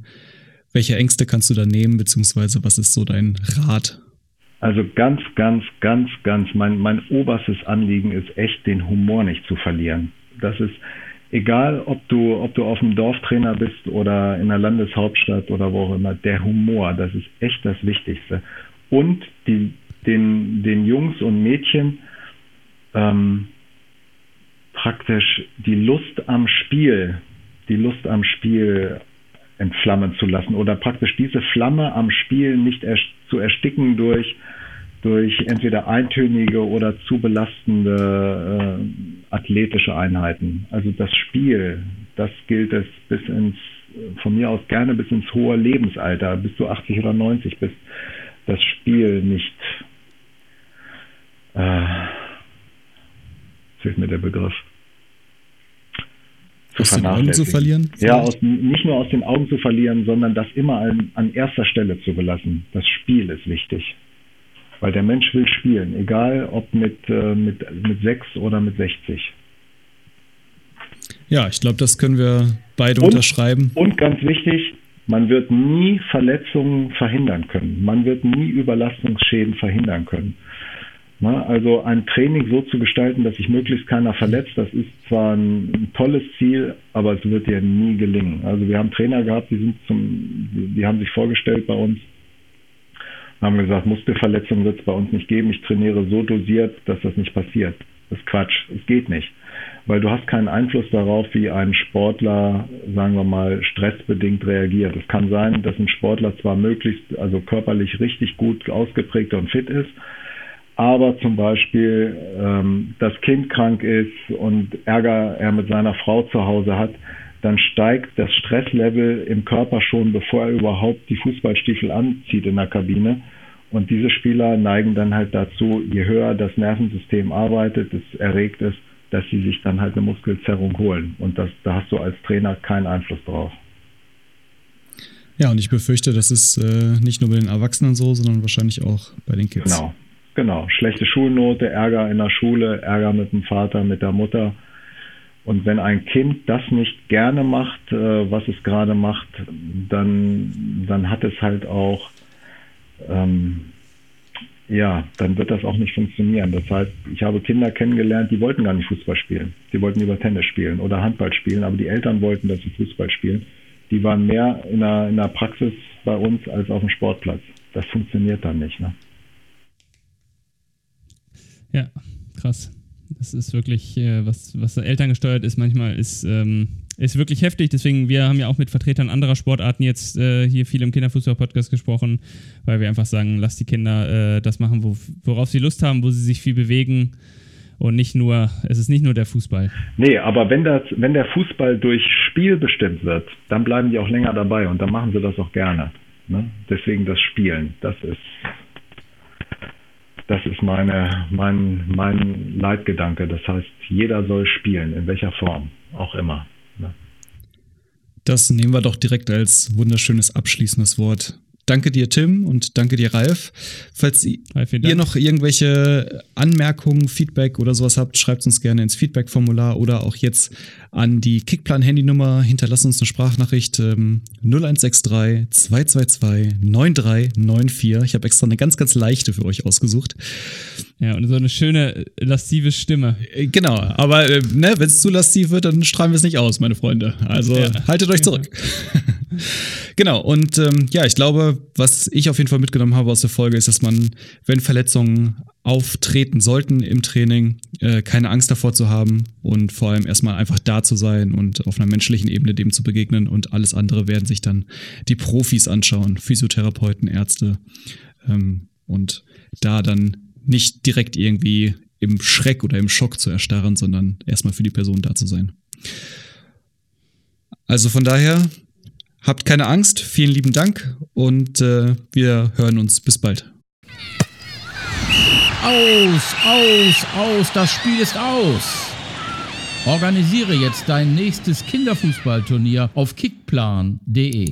Welche Ängste kannst du da nehmen, beziehungsweise was ist so dein Rat? Also ganz, ganz, ganz, ganz, mein, mein oberstes Anliegen ist echt, den Humor nicht zu verlieren. Das ist egal, ob du, ob du auf dem Dorftrainer bist oder in der Landeshauptstadt oder wo auch immer, der Humor, das ist echt das Wichtigste. Und die, den, den Jungs und Mädchen ähm, praktisch die Lust am Spiel, die Lust am Spiel entflammen zu lassen oder praktisch diese Flamme am Spiel nicht erst zu ersticken durch durch entweder eintönige oder zu belastende äh, athletische Einheiten. Also das Spiel, das gilt es bis ins, von mir aus gerne bis ins hohe Lebensalter, bis du 80 oder 90 bist, das Spiel nicht, äh, fehlt mir der Begriff, Aus den Augen zu verlieren? Ja, aus, nicht nur aus den Augen zu verlieren, sondern das immer an, an erster Stelle zu belassen. Das Spiel ist wichtig. Weil der Mensch will spielen, egal ob mit, äh, mit, mit 6 oder mit 60. Ja, ich glaube, das können wir beide Und- unterschreiben. Und ganz wichtig, man wird nie Verletzungen verhindern können. Man wird nie Überlastungsschäden verhindern können. Na, also ein Training so zu gestalten, dass sich möglichst keiner verletzt, das ist zwar ein, tolles Ziel, aber es wird dir nie gelingen. Also wir haben Trainer gehabt, die sind zum, die haben sich vorgestellt bei uns, haben gesagt, Muskelverletzungen wird es bei uns nicht geben. Ich trainiere so dosiert, dass das nicht passiert. Das ist Quatsch. Es geht nicht. Weil du hast keinen Einfluss darauf, wie ein Sportler, sagen wir mal, stressbedingt reagiert. Es kann sein, dass ein Sportler zwar möglichst, also körperlich richtig gut ausgeprägt und fit ist, aber zum Beispiel ähm, das Kind krank ist und Ärger er mit seiner Frau zu Hause hat, dann steigt das Stresslevel im Körper schon, bevor er überhaupt die Fußballstiefel anzieht in der Kabine. Und diese Spieler neigen dann halt dazu, je höher das Nervensystem arbeitet, es erregt ist, dass sie sich dann halt eine Muskelzerrung holen. Und das, da hast du als Trainer keinen Einfluss drauf. Ja, und ich befürchte, das ist äh, nicht nur bei den Erwachsenen so, sondern wahrscheinlich auch bei den Kids. Genau, genau. Schlechte Schulnote, Ärger in der Schule, Ärger mit dem Vater, mit der Mutter. Und wenn ein Kind das nicht gerne macht, äh, was es gerade macht, dann, dann hat es halt auch, ähm, ja, dann wird das auch nicht funktionieren. Das heißt, ich habe Kinder kennengelernt, die wollten gar nicht Fußball spielen. Die wollten lieber Tennis spielen oder Handball spielen, aber die Eltern wollten, dass sie Fußball spielen. Die waren mehr in der, in der Praxis bei uns als auf dem Sportplatz. Das funktioniert dann nicht. Ne? Ja, krass. Das ist wirklich, äh, was, was Eltern gesteuert ist, manchmal ist, ähm, ist wirklich heftig. Deswegen, wir haben ja auch mit Vertretern anderer Sportarten jetzt äh, hier viel im Kinderfußball-Podcast gesprochen, weil wir einfach sagen, lass die Kinder äh, das machen, wo, worauf sie Lust haben, wo sie sich viel bewegen und nicht nur, es ist nicht nur der Fußball. Nee, aber wenn, das, wenn der Fußball durch Spiel bestimmt wird, dann bleiben die auch länger dabei und dann machen sie das auch gerne. Ne? Deswegen das Spielen, das ist, das ist meine, mein, mein Leitgedanke. Das heißt, jeder soll spielen, in welcher Form auch immer. Das nehmen wir doch direkt als wunderschönes abschließendes Wort danke dir, Tim, und danke dir, Ralf. Falls vielen ihr noch irgendwelche Anmerkungen, Feedback oder sowas habt, schreibt uns gerne ins Feedback-Formular oder auch jetzt an die Kickplan-Handynummer. Hinterlasst uns eine Sprachnachricht ähm, 0163 222 9394. Ich habe extra eine ganz, ganz leichte für euch ausgesucht. Ja, und so eine schöne, lastive Stimme. Äh, Genau, aber äh, ne, wenn es zu lastiv wird, dann strahlen wir es nicht aus, meine Freunde. Also Ja. haltet euch zurück. genau, und ähm, ja, ich glaube, was ich auf jeden Fall mitgenommen habe aus der Folge, ist, dass man, wenn Verletzungen auftreten sollten im Training, äh, keine Angst davor zu haben und vor allem erstmal einfach da zu sein und auf einer menschlichen Ebene dem zu begegnen und alles andere werden sich dann die Profis anschauen, Physiotherapeuten, Ärzte ähm, und da dann nicht direkt irgendwie im Schreck oder im Schock zu erstarren, sondern erstmal für die Person da zu sein. Also von daher, habt keine Angst, vielen lieben Dank und äh, wir hören uns. Bis bald. Aus, aus, aus, das Spiel ist aus. Organisiere jetzt dein nächstes Kinderfußballturnier auf kickplan.de.